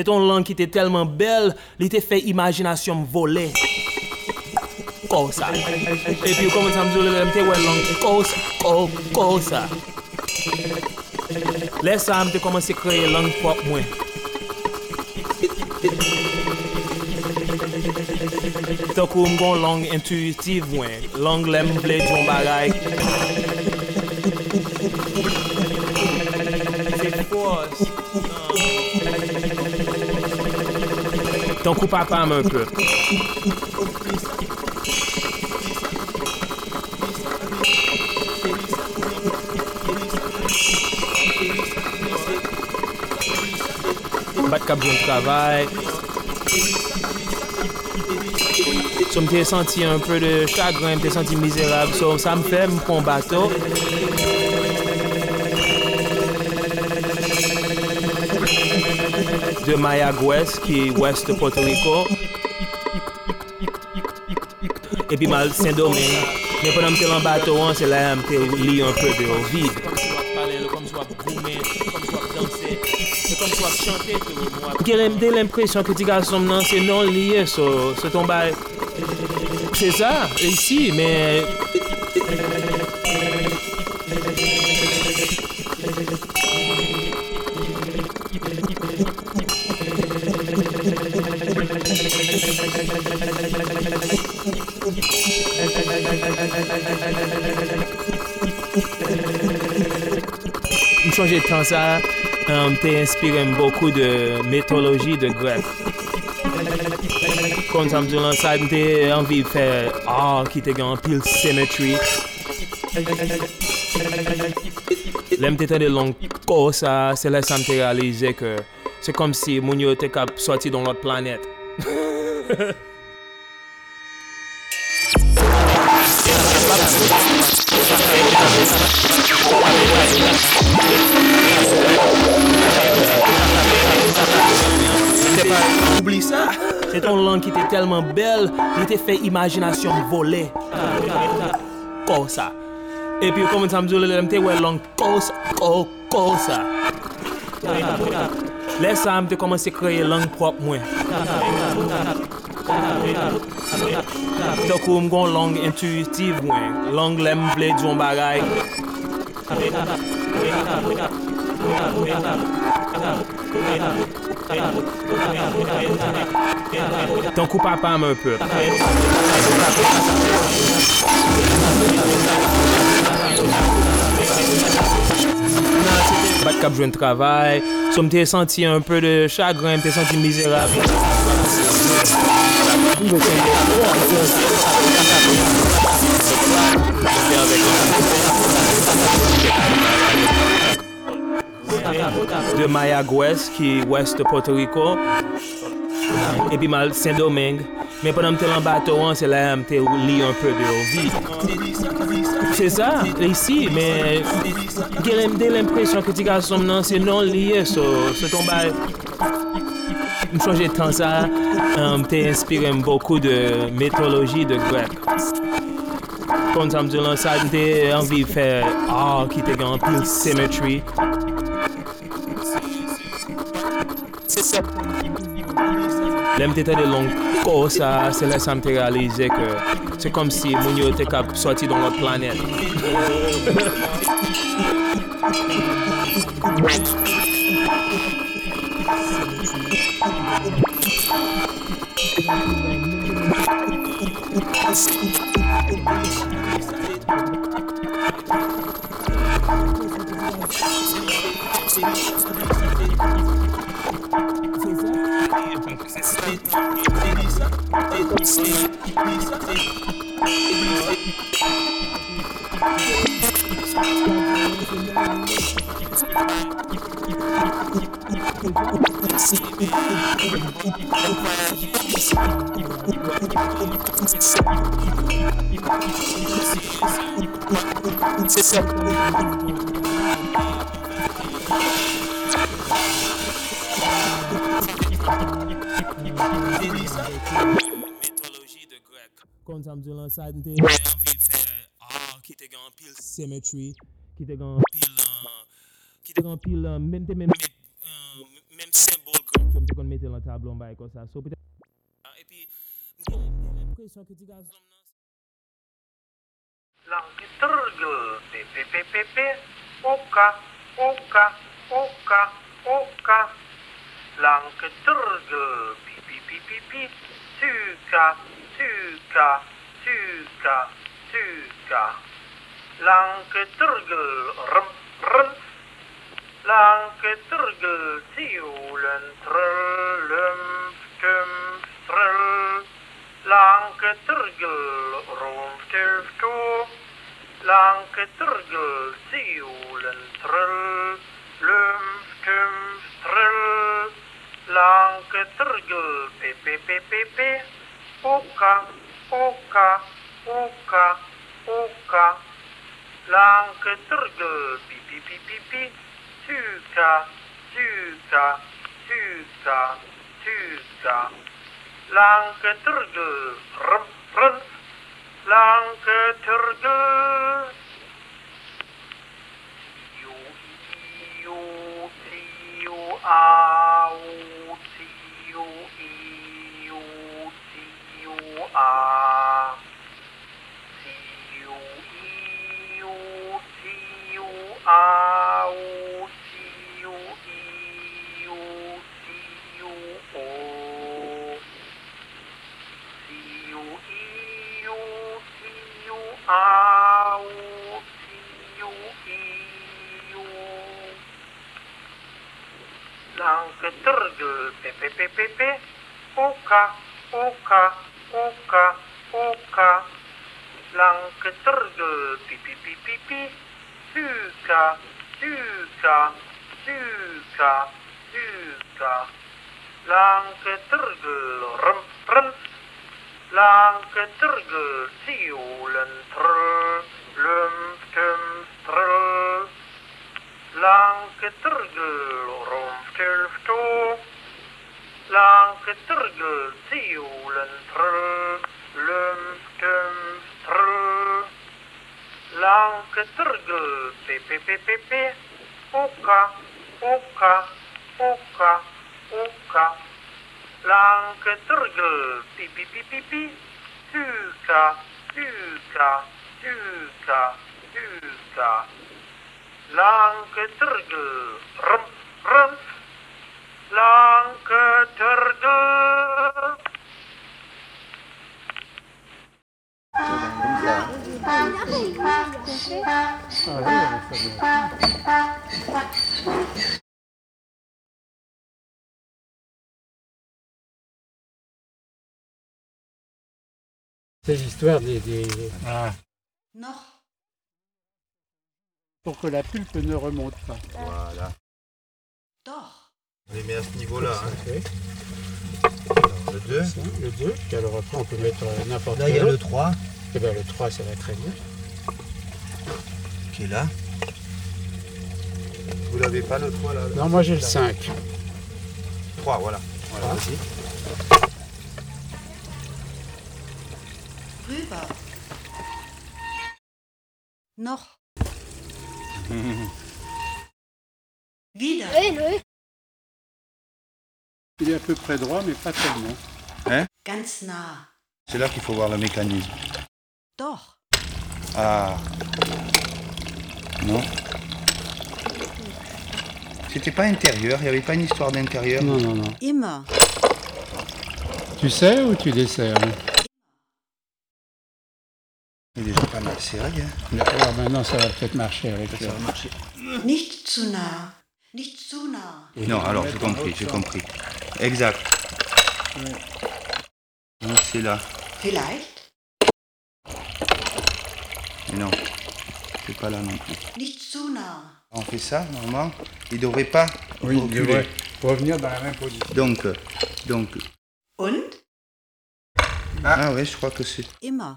Se ton lang ki te telman bel, li te fe imajinasyon m vole. Kousa. E pi ou koman sa mzou lè, mte wè lang. Kousa, kousa. Lè sa mte koman se kreye lang pop mwen. Tokou m gon lang intuitiv mwen. Lang lè m vle diyon bagay. Don koup apam un peu. Bat kap joun travay. So mte senti un peu de chagrin, mte senti mizerab. So sa mfem kon bato. de Mayagüez ki west de Puerto Rico. E pi mal Saint-Domingue. Men pou nan mte lan bato an se la mte li an pe de ou vide. Gerem de l'impresyon ki ti gasom nan se non, non liye so se ton bay se sa, isi, men de tan sa, um, te inspire m bokou de metoloji de grek. Kon sa mdou lan sa, te anvi fè ar ki te gen pil symmetry. Lem te tan de long ko sa, se lè sa m te realize ke se kom si moun yo te kap soti don lot planet. [LAUGHS] yon lang ki te telman bel, li te fe imajinasyon vole. Kosa. E pi yo koman sa mzou lelem te we lang kosa, ko, kosa. Lè sa m te koman se kreye lang prop mwen. Tokou m gon lang intuitiv mwen. Lang lem vle djon bagay. Kosa. Ton coup papa un peu. Bat cap jouen travail. So m'te senti un peu de chagrin, m'te senti misérable. De Mayagüez, ki west de Puerto Rico. epi mal Saint-Domingue, men pwè mte lan bato an, se la mte li an pè de ovi. vi. Se sa, isi, men gen mde l'impresyon ki ti gasom nan se non liye so, se ton bay. M chanje tan sa, mte inspire m boku de metoloji de grek. Kon sa mdou lan sa, mte anvi fè a ki te gen pil symmetry. Se sa, Te tade long ko sa, se la sa mte realize ke se kom si moun yo kap sorti don lot planet. C'est ça. Kon sa mdou lan sa nte Mwen anvi fè or ki te gen pil Symmetry Ki te gen pil Ki te gen pil Mèm te men mèm Mèm sembol kon Mwen te kon mette lan tablon bay kon sa So pite E pi Mwen presyon ki ti gaz Lan ki trgl Pe pe pe pe pe Oka Oka Oka Oka. Langue turgle, pi pi pi pi pi, tuka, tuka, tuka, tuka. Langue turgle, rum, rum. Langue turgle, tiolen, trullum, tum, trull. Langue turgle, rom, tuf, to. Langue turgle, tiolen, trull, lum, tum, trull. Lanke turgel pe pe pe pe pe. Oka, oka, oka. Lanke turgel pi pi pi pi pi. Tuka, tuka, tuka, tuka. Lanke turgel rum rum. Lanke turgel you, you, you, ah. You, you, you, ah, you, you, you, oh. You, you, you, ah, you, you, Lanke turgel pe pe pe pe pe. Oka, oka, oka, oka. Lanke turgel pi pi pi pi pi. Tuka, tuka, tuka, tuka. Lanke turgel rum rum. Lanke turgel tiolen trull. Lum tum trull. Lanke turgel romftilfto. Lanke turgel tiolen trull. Lum tum trull. Lanke turgel pe pe pe pe pe. Oka, oka, oka, oka. Lanke turgel pi pi pi pi pi. Tuka, tuka, tuka, tuka. Lanke turgel rum rum. C'est l'histoire des. des... Non. Pour que la pulpe ne remonte pas. Voilà. On les met à ce niveau-là. le 2. Le 2. Puis alors après, on peut mettre euh, n'importe Là, quel il y a le autre. 3. Et bien le 3, ça va très bien. Qui est là. Vous l'avez pas le 3 là Non, moi j'ai le 5. 3, voilà. Voilà, Ah. vas-y. Rüber. Noch. Wieder. Il est à peu près droit, mais pas tellement. Hein Ganz nah. C'est là qu'il faut voir le mécanisme. Doch. Ah. Non. C'était pas intérieur, il n'y avait pas une histoire d'intérieur. Non, non, non. Immer. Tu sais ou tu desserres? Il est déjà pas mal serré. Hein. Alors maintenant, ça va peut-être marcher avec Ça le- va marcher. Nicht zu nah. Non, alors j'ai compris, j'ai compris. Exact. Donc c'est là. Vielleicht? Mais non, c'est pas là non plus. On fait ça, normalement. Il devrait pas Oui, il reculer. devrait revenir dans la même position. Donc, donc. Und? Ah, ouais, je crois que c'est. Immer.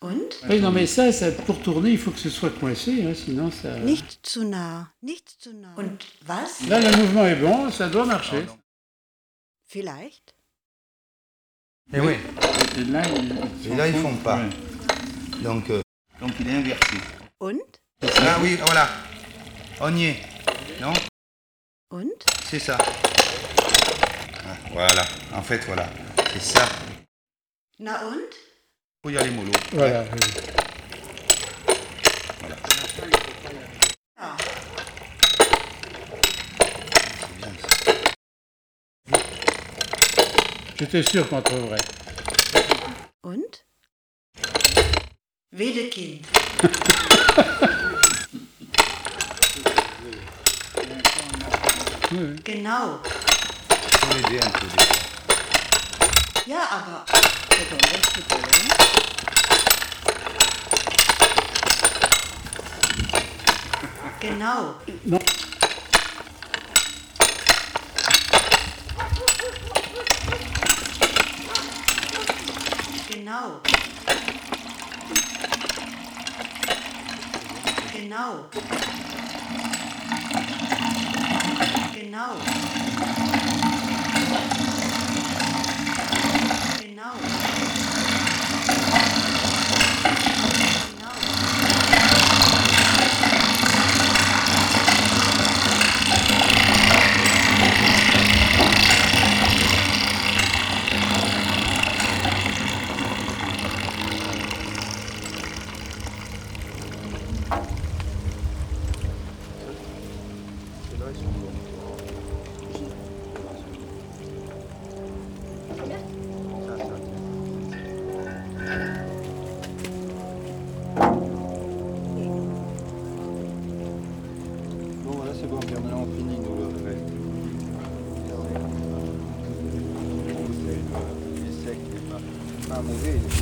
Und? Oui, non, mais ça, ça, pour tourner, il faut que ce soit coincé, hein, sinon ça. Nicht zu nah. Nicht zu nah. Und was? Là, le mouvement est bon, ça doit marcher. Vielleicht. Et oui. Et là, Et là, ils font pas. Ouais. Donc, euh, donc il est inversé. Und? Ah oui, voilà. On y est. Non? Und? C'est ça. Ah, voilà. En fait, voilà. C'est ça. Na und? Faut y aller mollo. Voilà. Ouais. oui. Voilà. J'étais sûr qu'on trouverait. Und? Wedekind. Oui. [LAUGHS] Genau. Faut l'aider koyalım, su koyalım. Genau. No. Genau. Genau. Genau.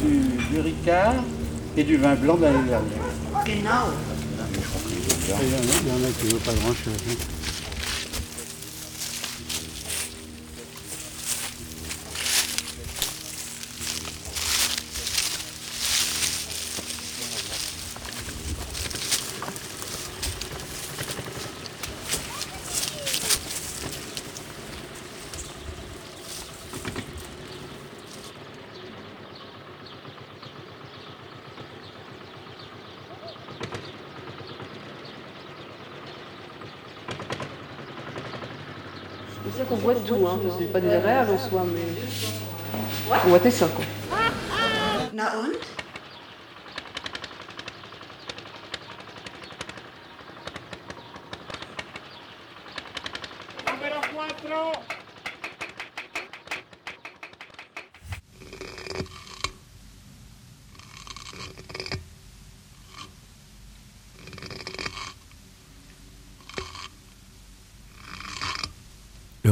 Du, du Ricard et du vin blanc de l'année dernière. Genau. Il y en a, il y en a qui ne veulent pas grand-chose. hein. C'est hein. C'est pas réels en soi, mais. On voit ça, quoi. Na und?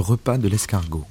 Repas de l'escargot.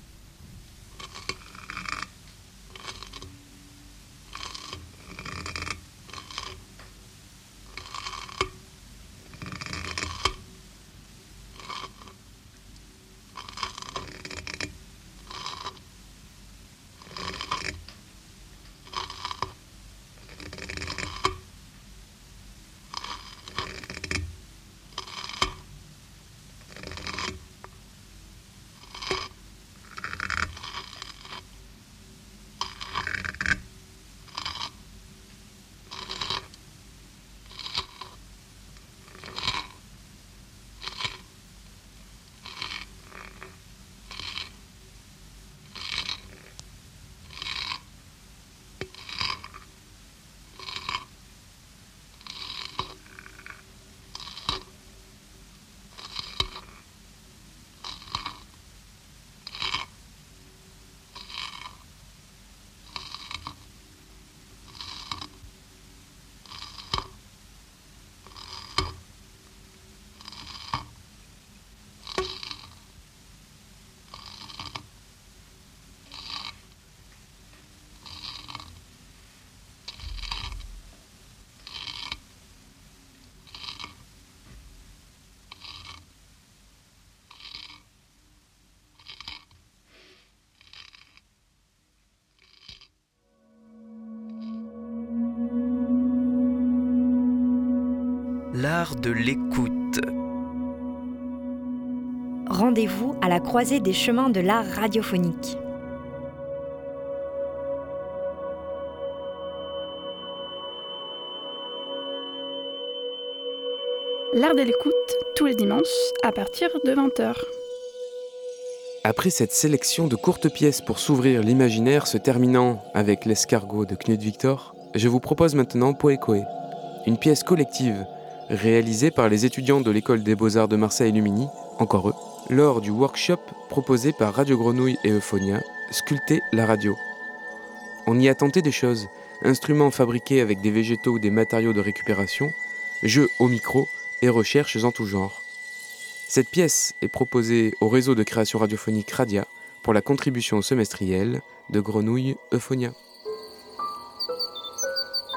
L'art de l'écoute. Rendez-vous à la croisée des chemins de l'art radiophonique. L'art de l'écoute, tous les dimanches, à partir de 20h. Après cette sélection de courtes pièces pour s'ouvrir l'imaginaire se terminant avec l'escargot de Knut Victor, je vous propose maintenant Poecoe, une pièce collective réalisée par les étudiants de l'école des beaux-arts de Marseille Lumini, encore eux, lors du workshop proposé par Radio Grenouille et Euphonia, Sculpter la radio. On y a tenté des choses, instruments fabriqués avec des végétaux ou des matériaux de récupération, jeux au micro et recherches en tout genre. Cette pièce est proposée au réseau de création radiophonique Radia pour la contribution semestrielle de Grenouille Euphonia.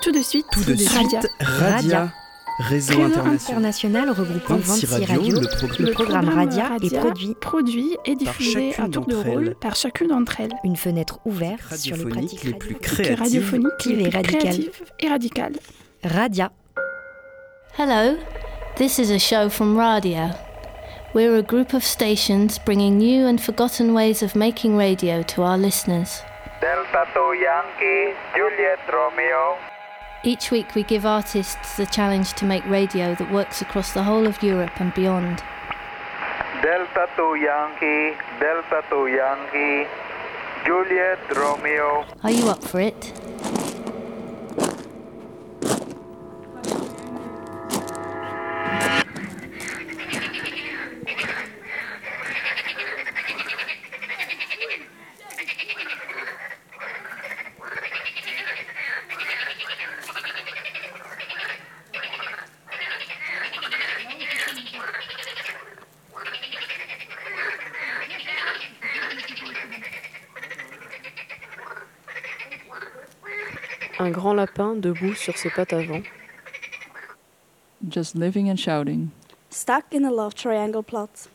Tout de suite, Tout de suite, Radia. Réseau international. international regroupant 26 26 radios, radios. le pro- Le programme Radia est produit produit et diffusé à tour de rôle elles. par chacune d'entre elles. Une fenêtre ouverte sur les pratiques les plus radiophoniques. créatives. radiophoniques les et plus radicales. créatives et radicales. Radia. Hello, This is a show from Radio. We're a group of stations bringing new and forgotten ways of making radio to our listeners. Delta 2 Yankee, Juliet Romeo. Each week we give artists the challenge to make radio that works across the whole of Europe and beyond. Delta 2 Yankee, Delta 2 Yankee, Juliet Romeo. Are you up for it? Debout sur ses pattes avant. Just living and shouting. Stuck in a love triangle plot.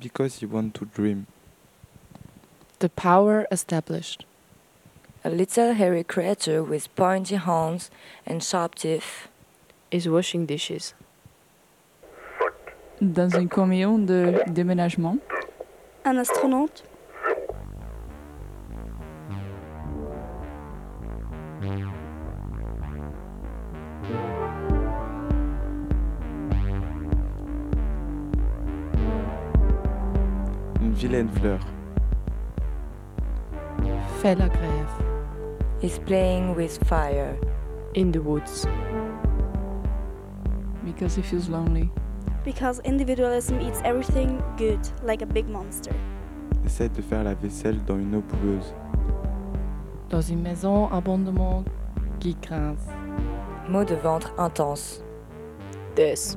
Because you want to dream. The power established. A little hairy creature with pointy horns and sharp teeth is washing dishes. Dans un camion de déménagement. Un astronaute. Vilaine fleur. Fait la grève. is playing with fire. In the woods. Because he feels lonely. Because individualism eats everything good, like a big monster. Essaie de faire la vaisselle dans une eau boueuse. Dans une maison abondamment qui grince. Mot de ventre intense. This.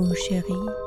ou chérie.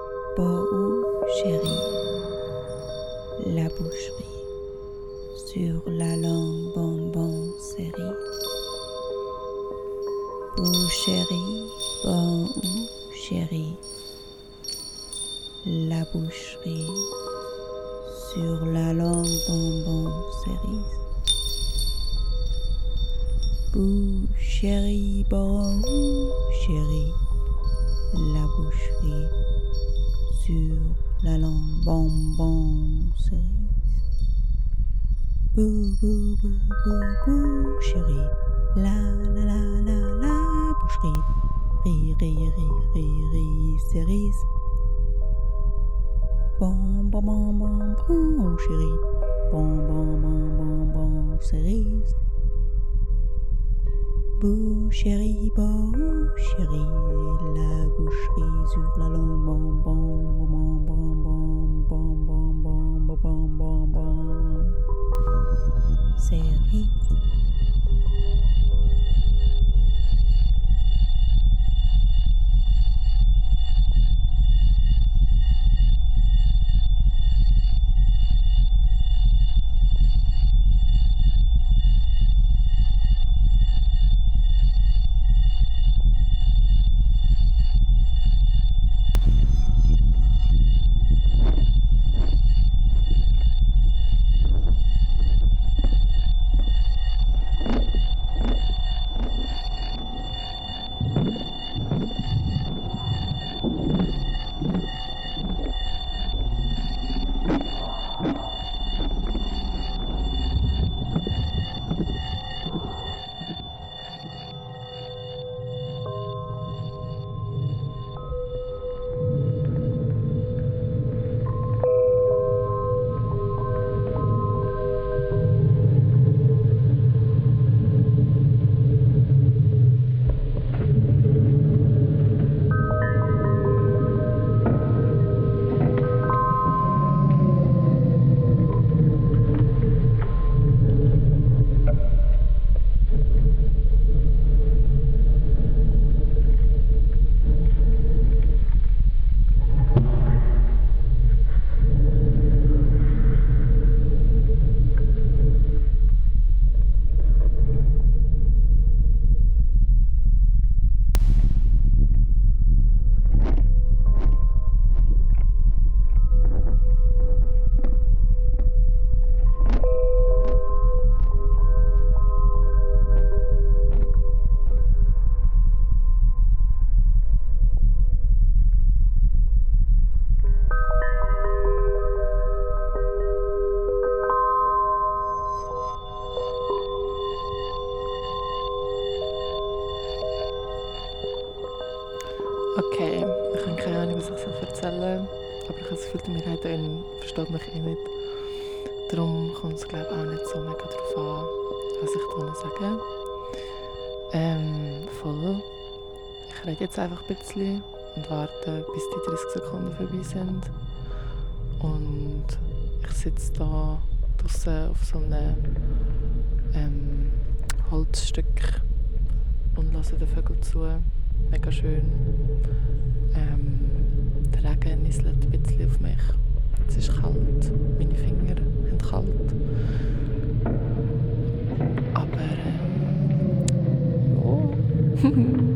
sind. Und ich sitze da draußen auf so einem ähm, Holzstück und lasse den Vögel zu. Mega schön. Ähm, der Regen nisselt ein bisschen auf mich. Es ist kalt. Meine Finger sind kalt. Aber ähm, ja. [LAUGHS]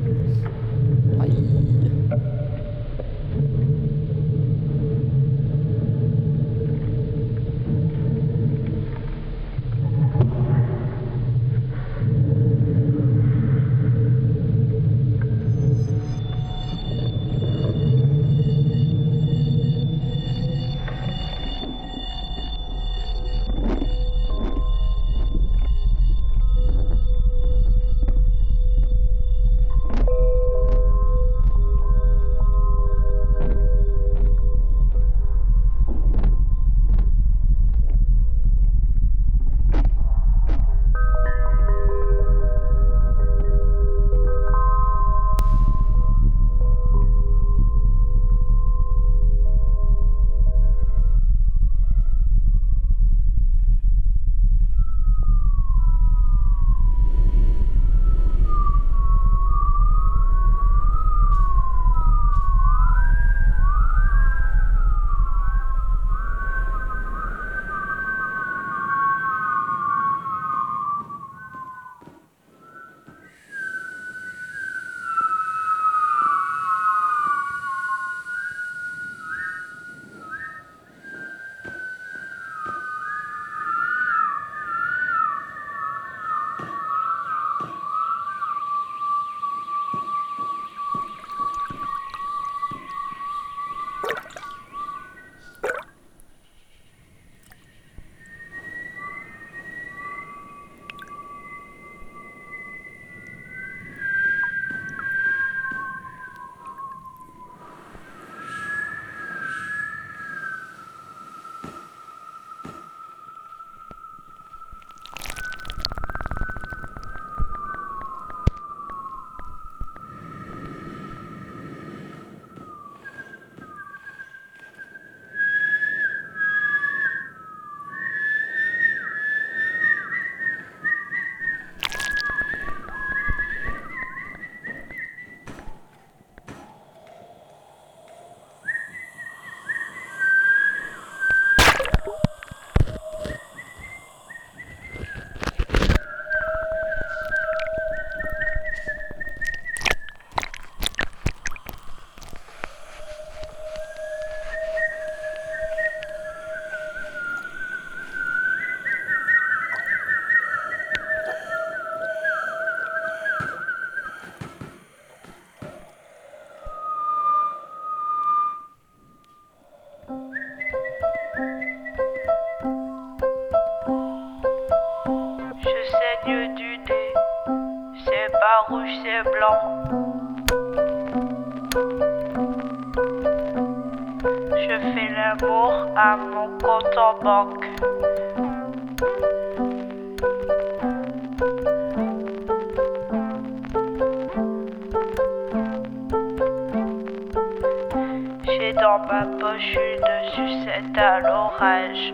J'ai dans ma poche une sucette à l'orage.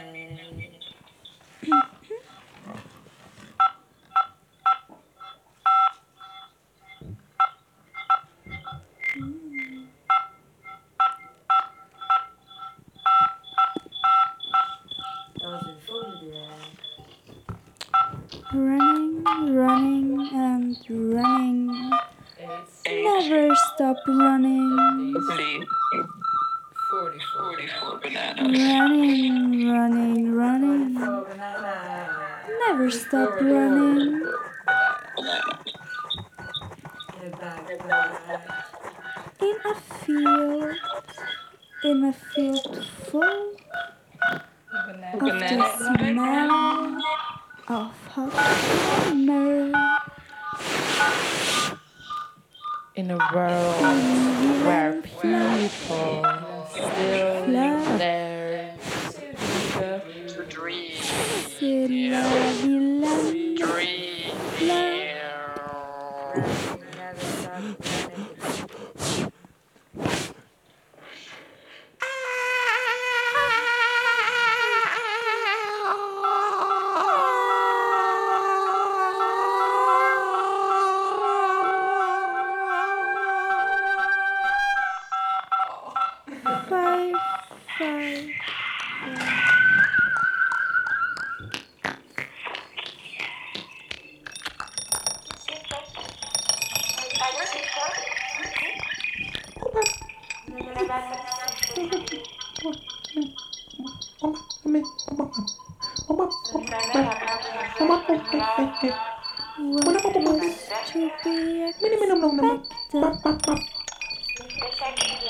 在之间，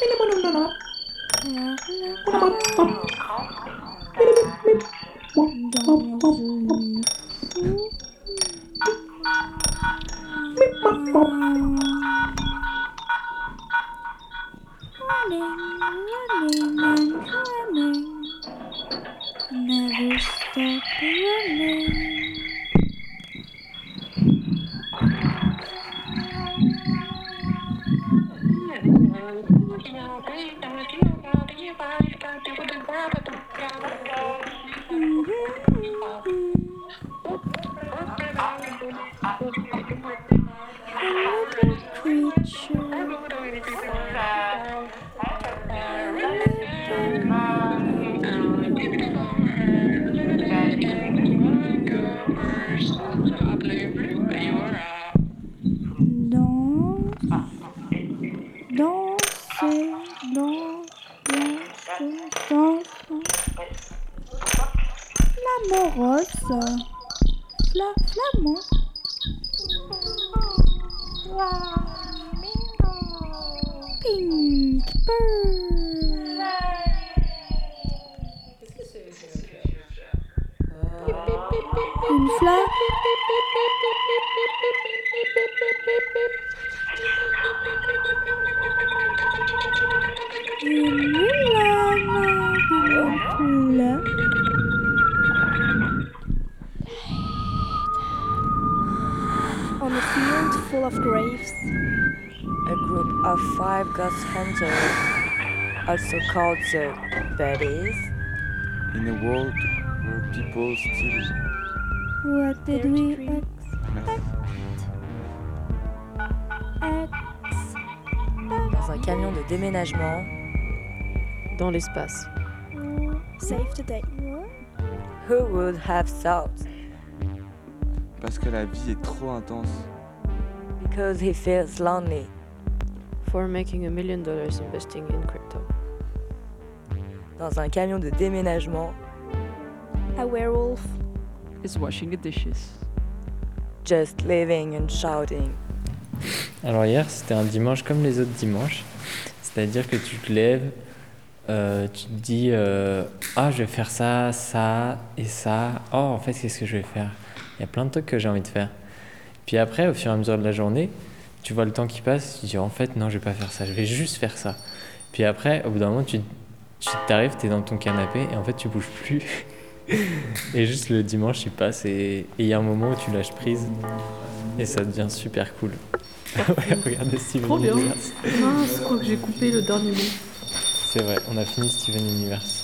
咪咪咪咪咪，咪咪咪咪咪，咪咪咪咪咪，咪咪咪咪咪，咪。Called the Baddies, In a world where people still What did we dans un camion de déménagement, Dans l'espace. save the day. who would have thought? Parce que la vie est trop intense. Because he feels lonely. For making a million dollars investing in crypto. Dans un camion de déménagement, A werewolf, Is washing the dishes. just living and shouting. Alors hier, c'était un dimanche comme les autres dimanches. C'est-à-dire que tu te lèves, euh, tu te dis euh, Ah, je vais faire ça, ça et ça. Oh, en fait, qu'est-ce que je vais faire? Il y a plein de trucs que j'ai envie de faire. Puis après, au fur et à mesure de la journée, tu vois le temps qui passe, tu dis En fait, non, je vais pas faire ça, je vais juste faire ça. Puis après, au bout d'un moment, tu tu t'arrives, tu es dans ton canapé et en fait, tu bouges plus. [LAUGHS] et juste le dimanche, il passe et et il y a un moment où tu lâches prise et ça devient super cool. [LAUGHS] ouais, regardez Steven Trop bien. Universe. Mince, je crois que j'ai coupé le dernier mot. C'est vrai, on a fini Steven Universe.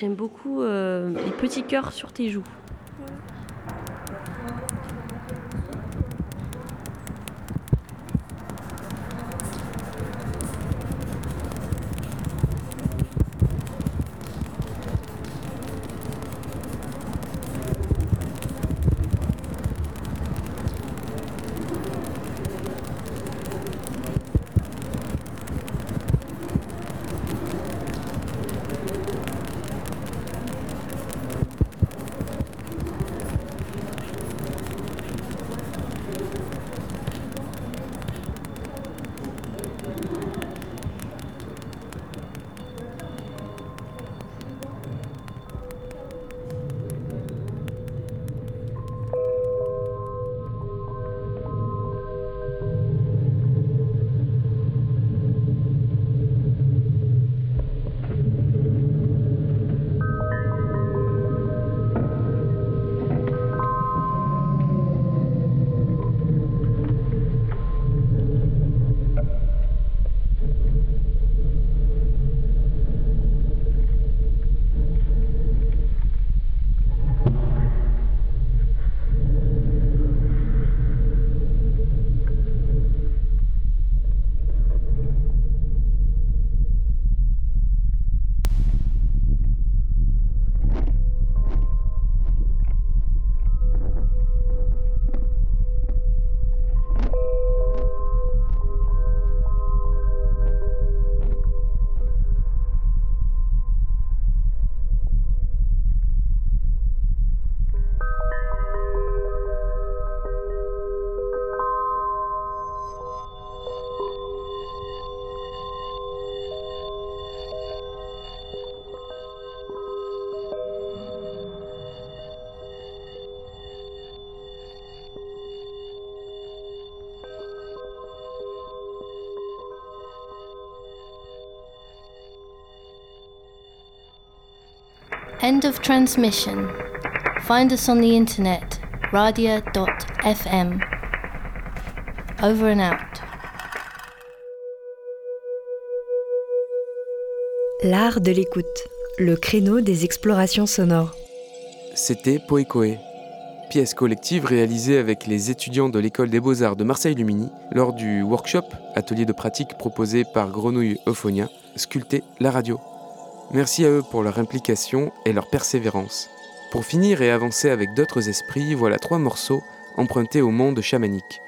J'aime beaucoup euh, les petits cœurs sur tes joues. End of transmission. Find us on the internet, radia.fm. Over and out. L'art de l'écoute, le créneau des explorations sonores. C'était Poecoe, pièce collective réalisée avec les étudiants de l'école des beaux-arts de Marseille-Lumini lors du workshop, atelier de pratique proposé par Grenouille Euphonia, Sculpter la radio. Merci à eux pour leur implication et leur persévérance. Pour finir et avancer avec d'autres esprits, voilà trois morceaux empruntés au monde chamanique,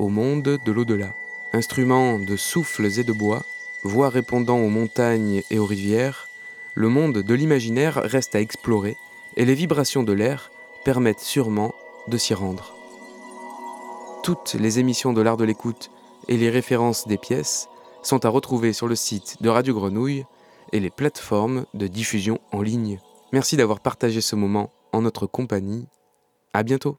au monde de l'au-delà. Instruments de souffles et de bois, voix répondant aux montagnes et aux rivières, le monde de l'imaginaire reste à explorer et les vibrations de l'air permettent sûrement de s'y rendre. Toutes les émissions de l'art de l'écoute et les références des pièces sont à retrouver sur le site de Radio Grenouille et les plateformes de diffusion en ligne. Merci d'avoir partagé ce moment en notre compagnie. À bientôt.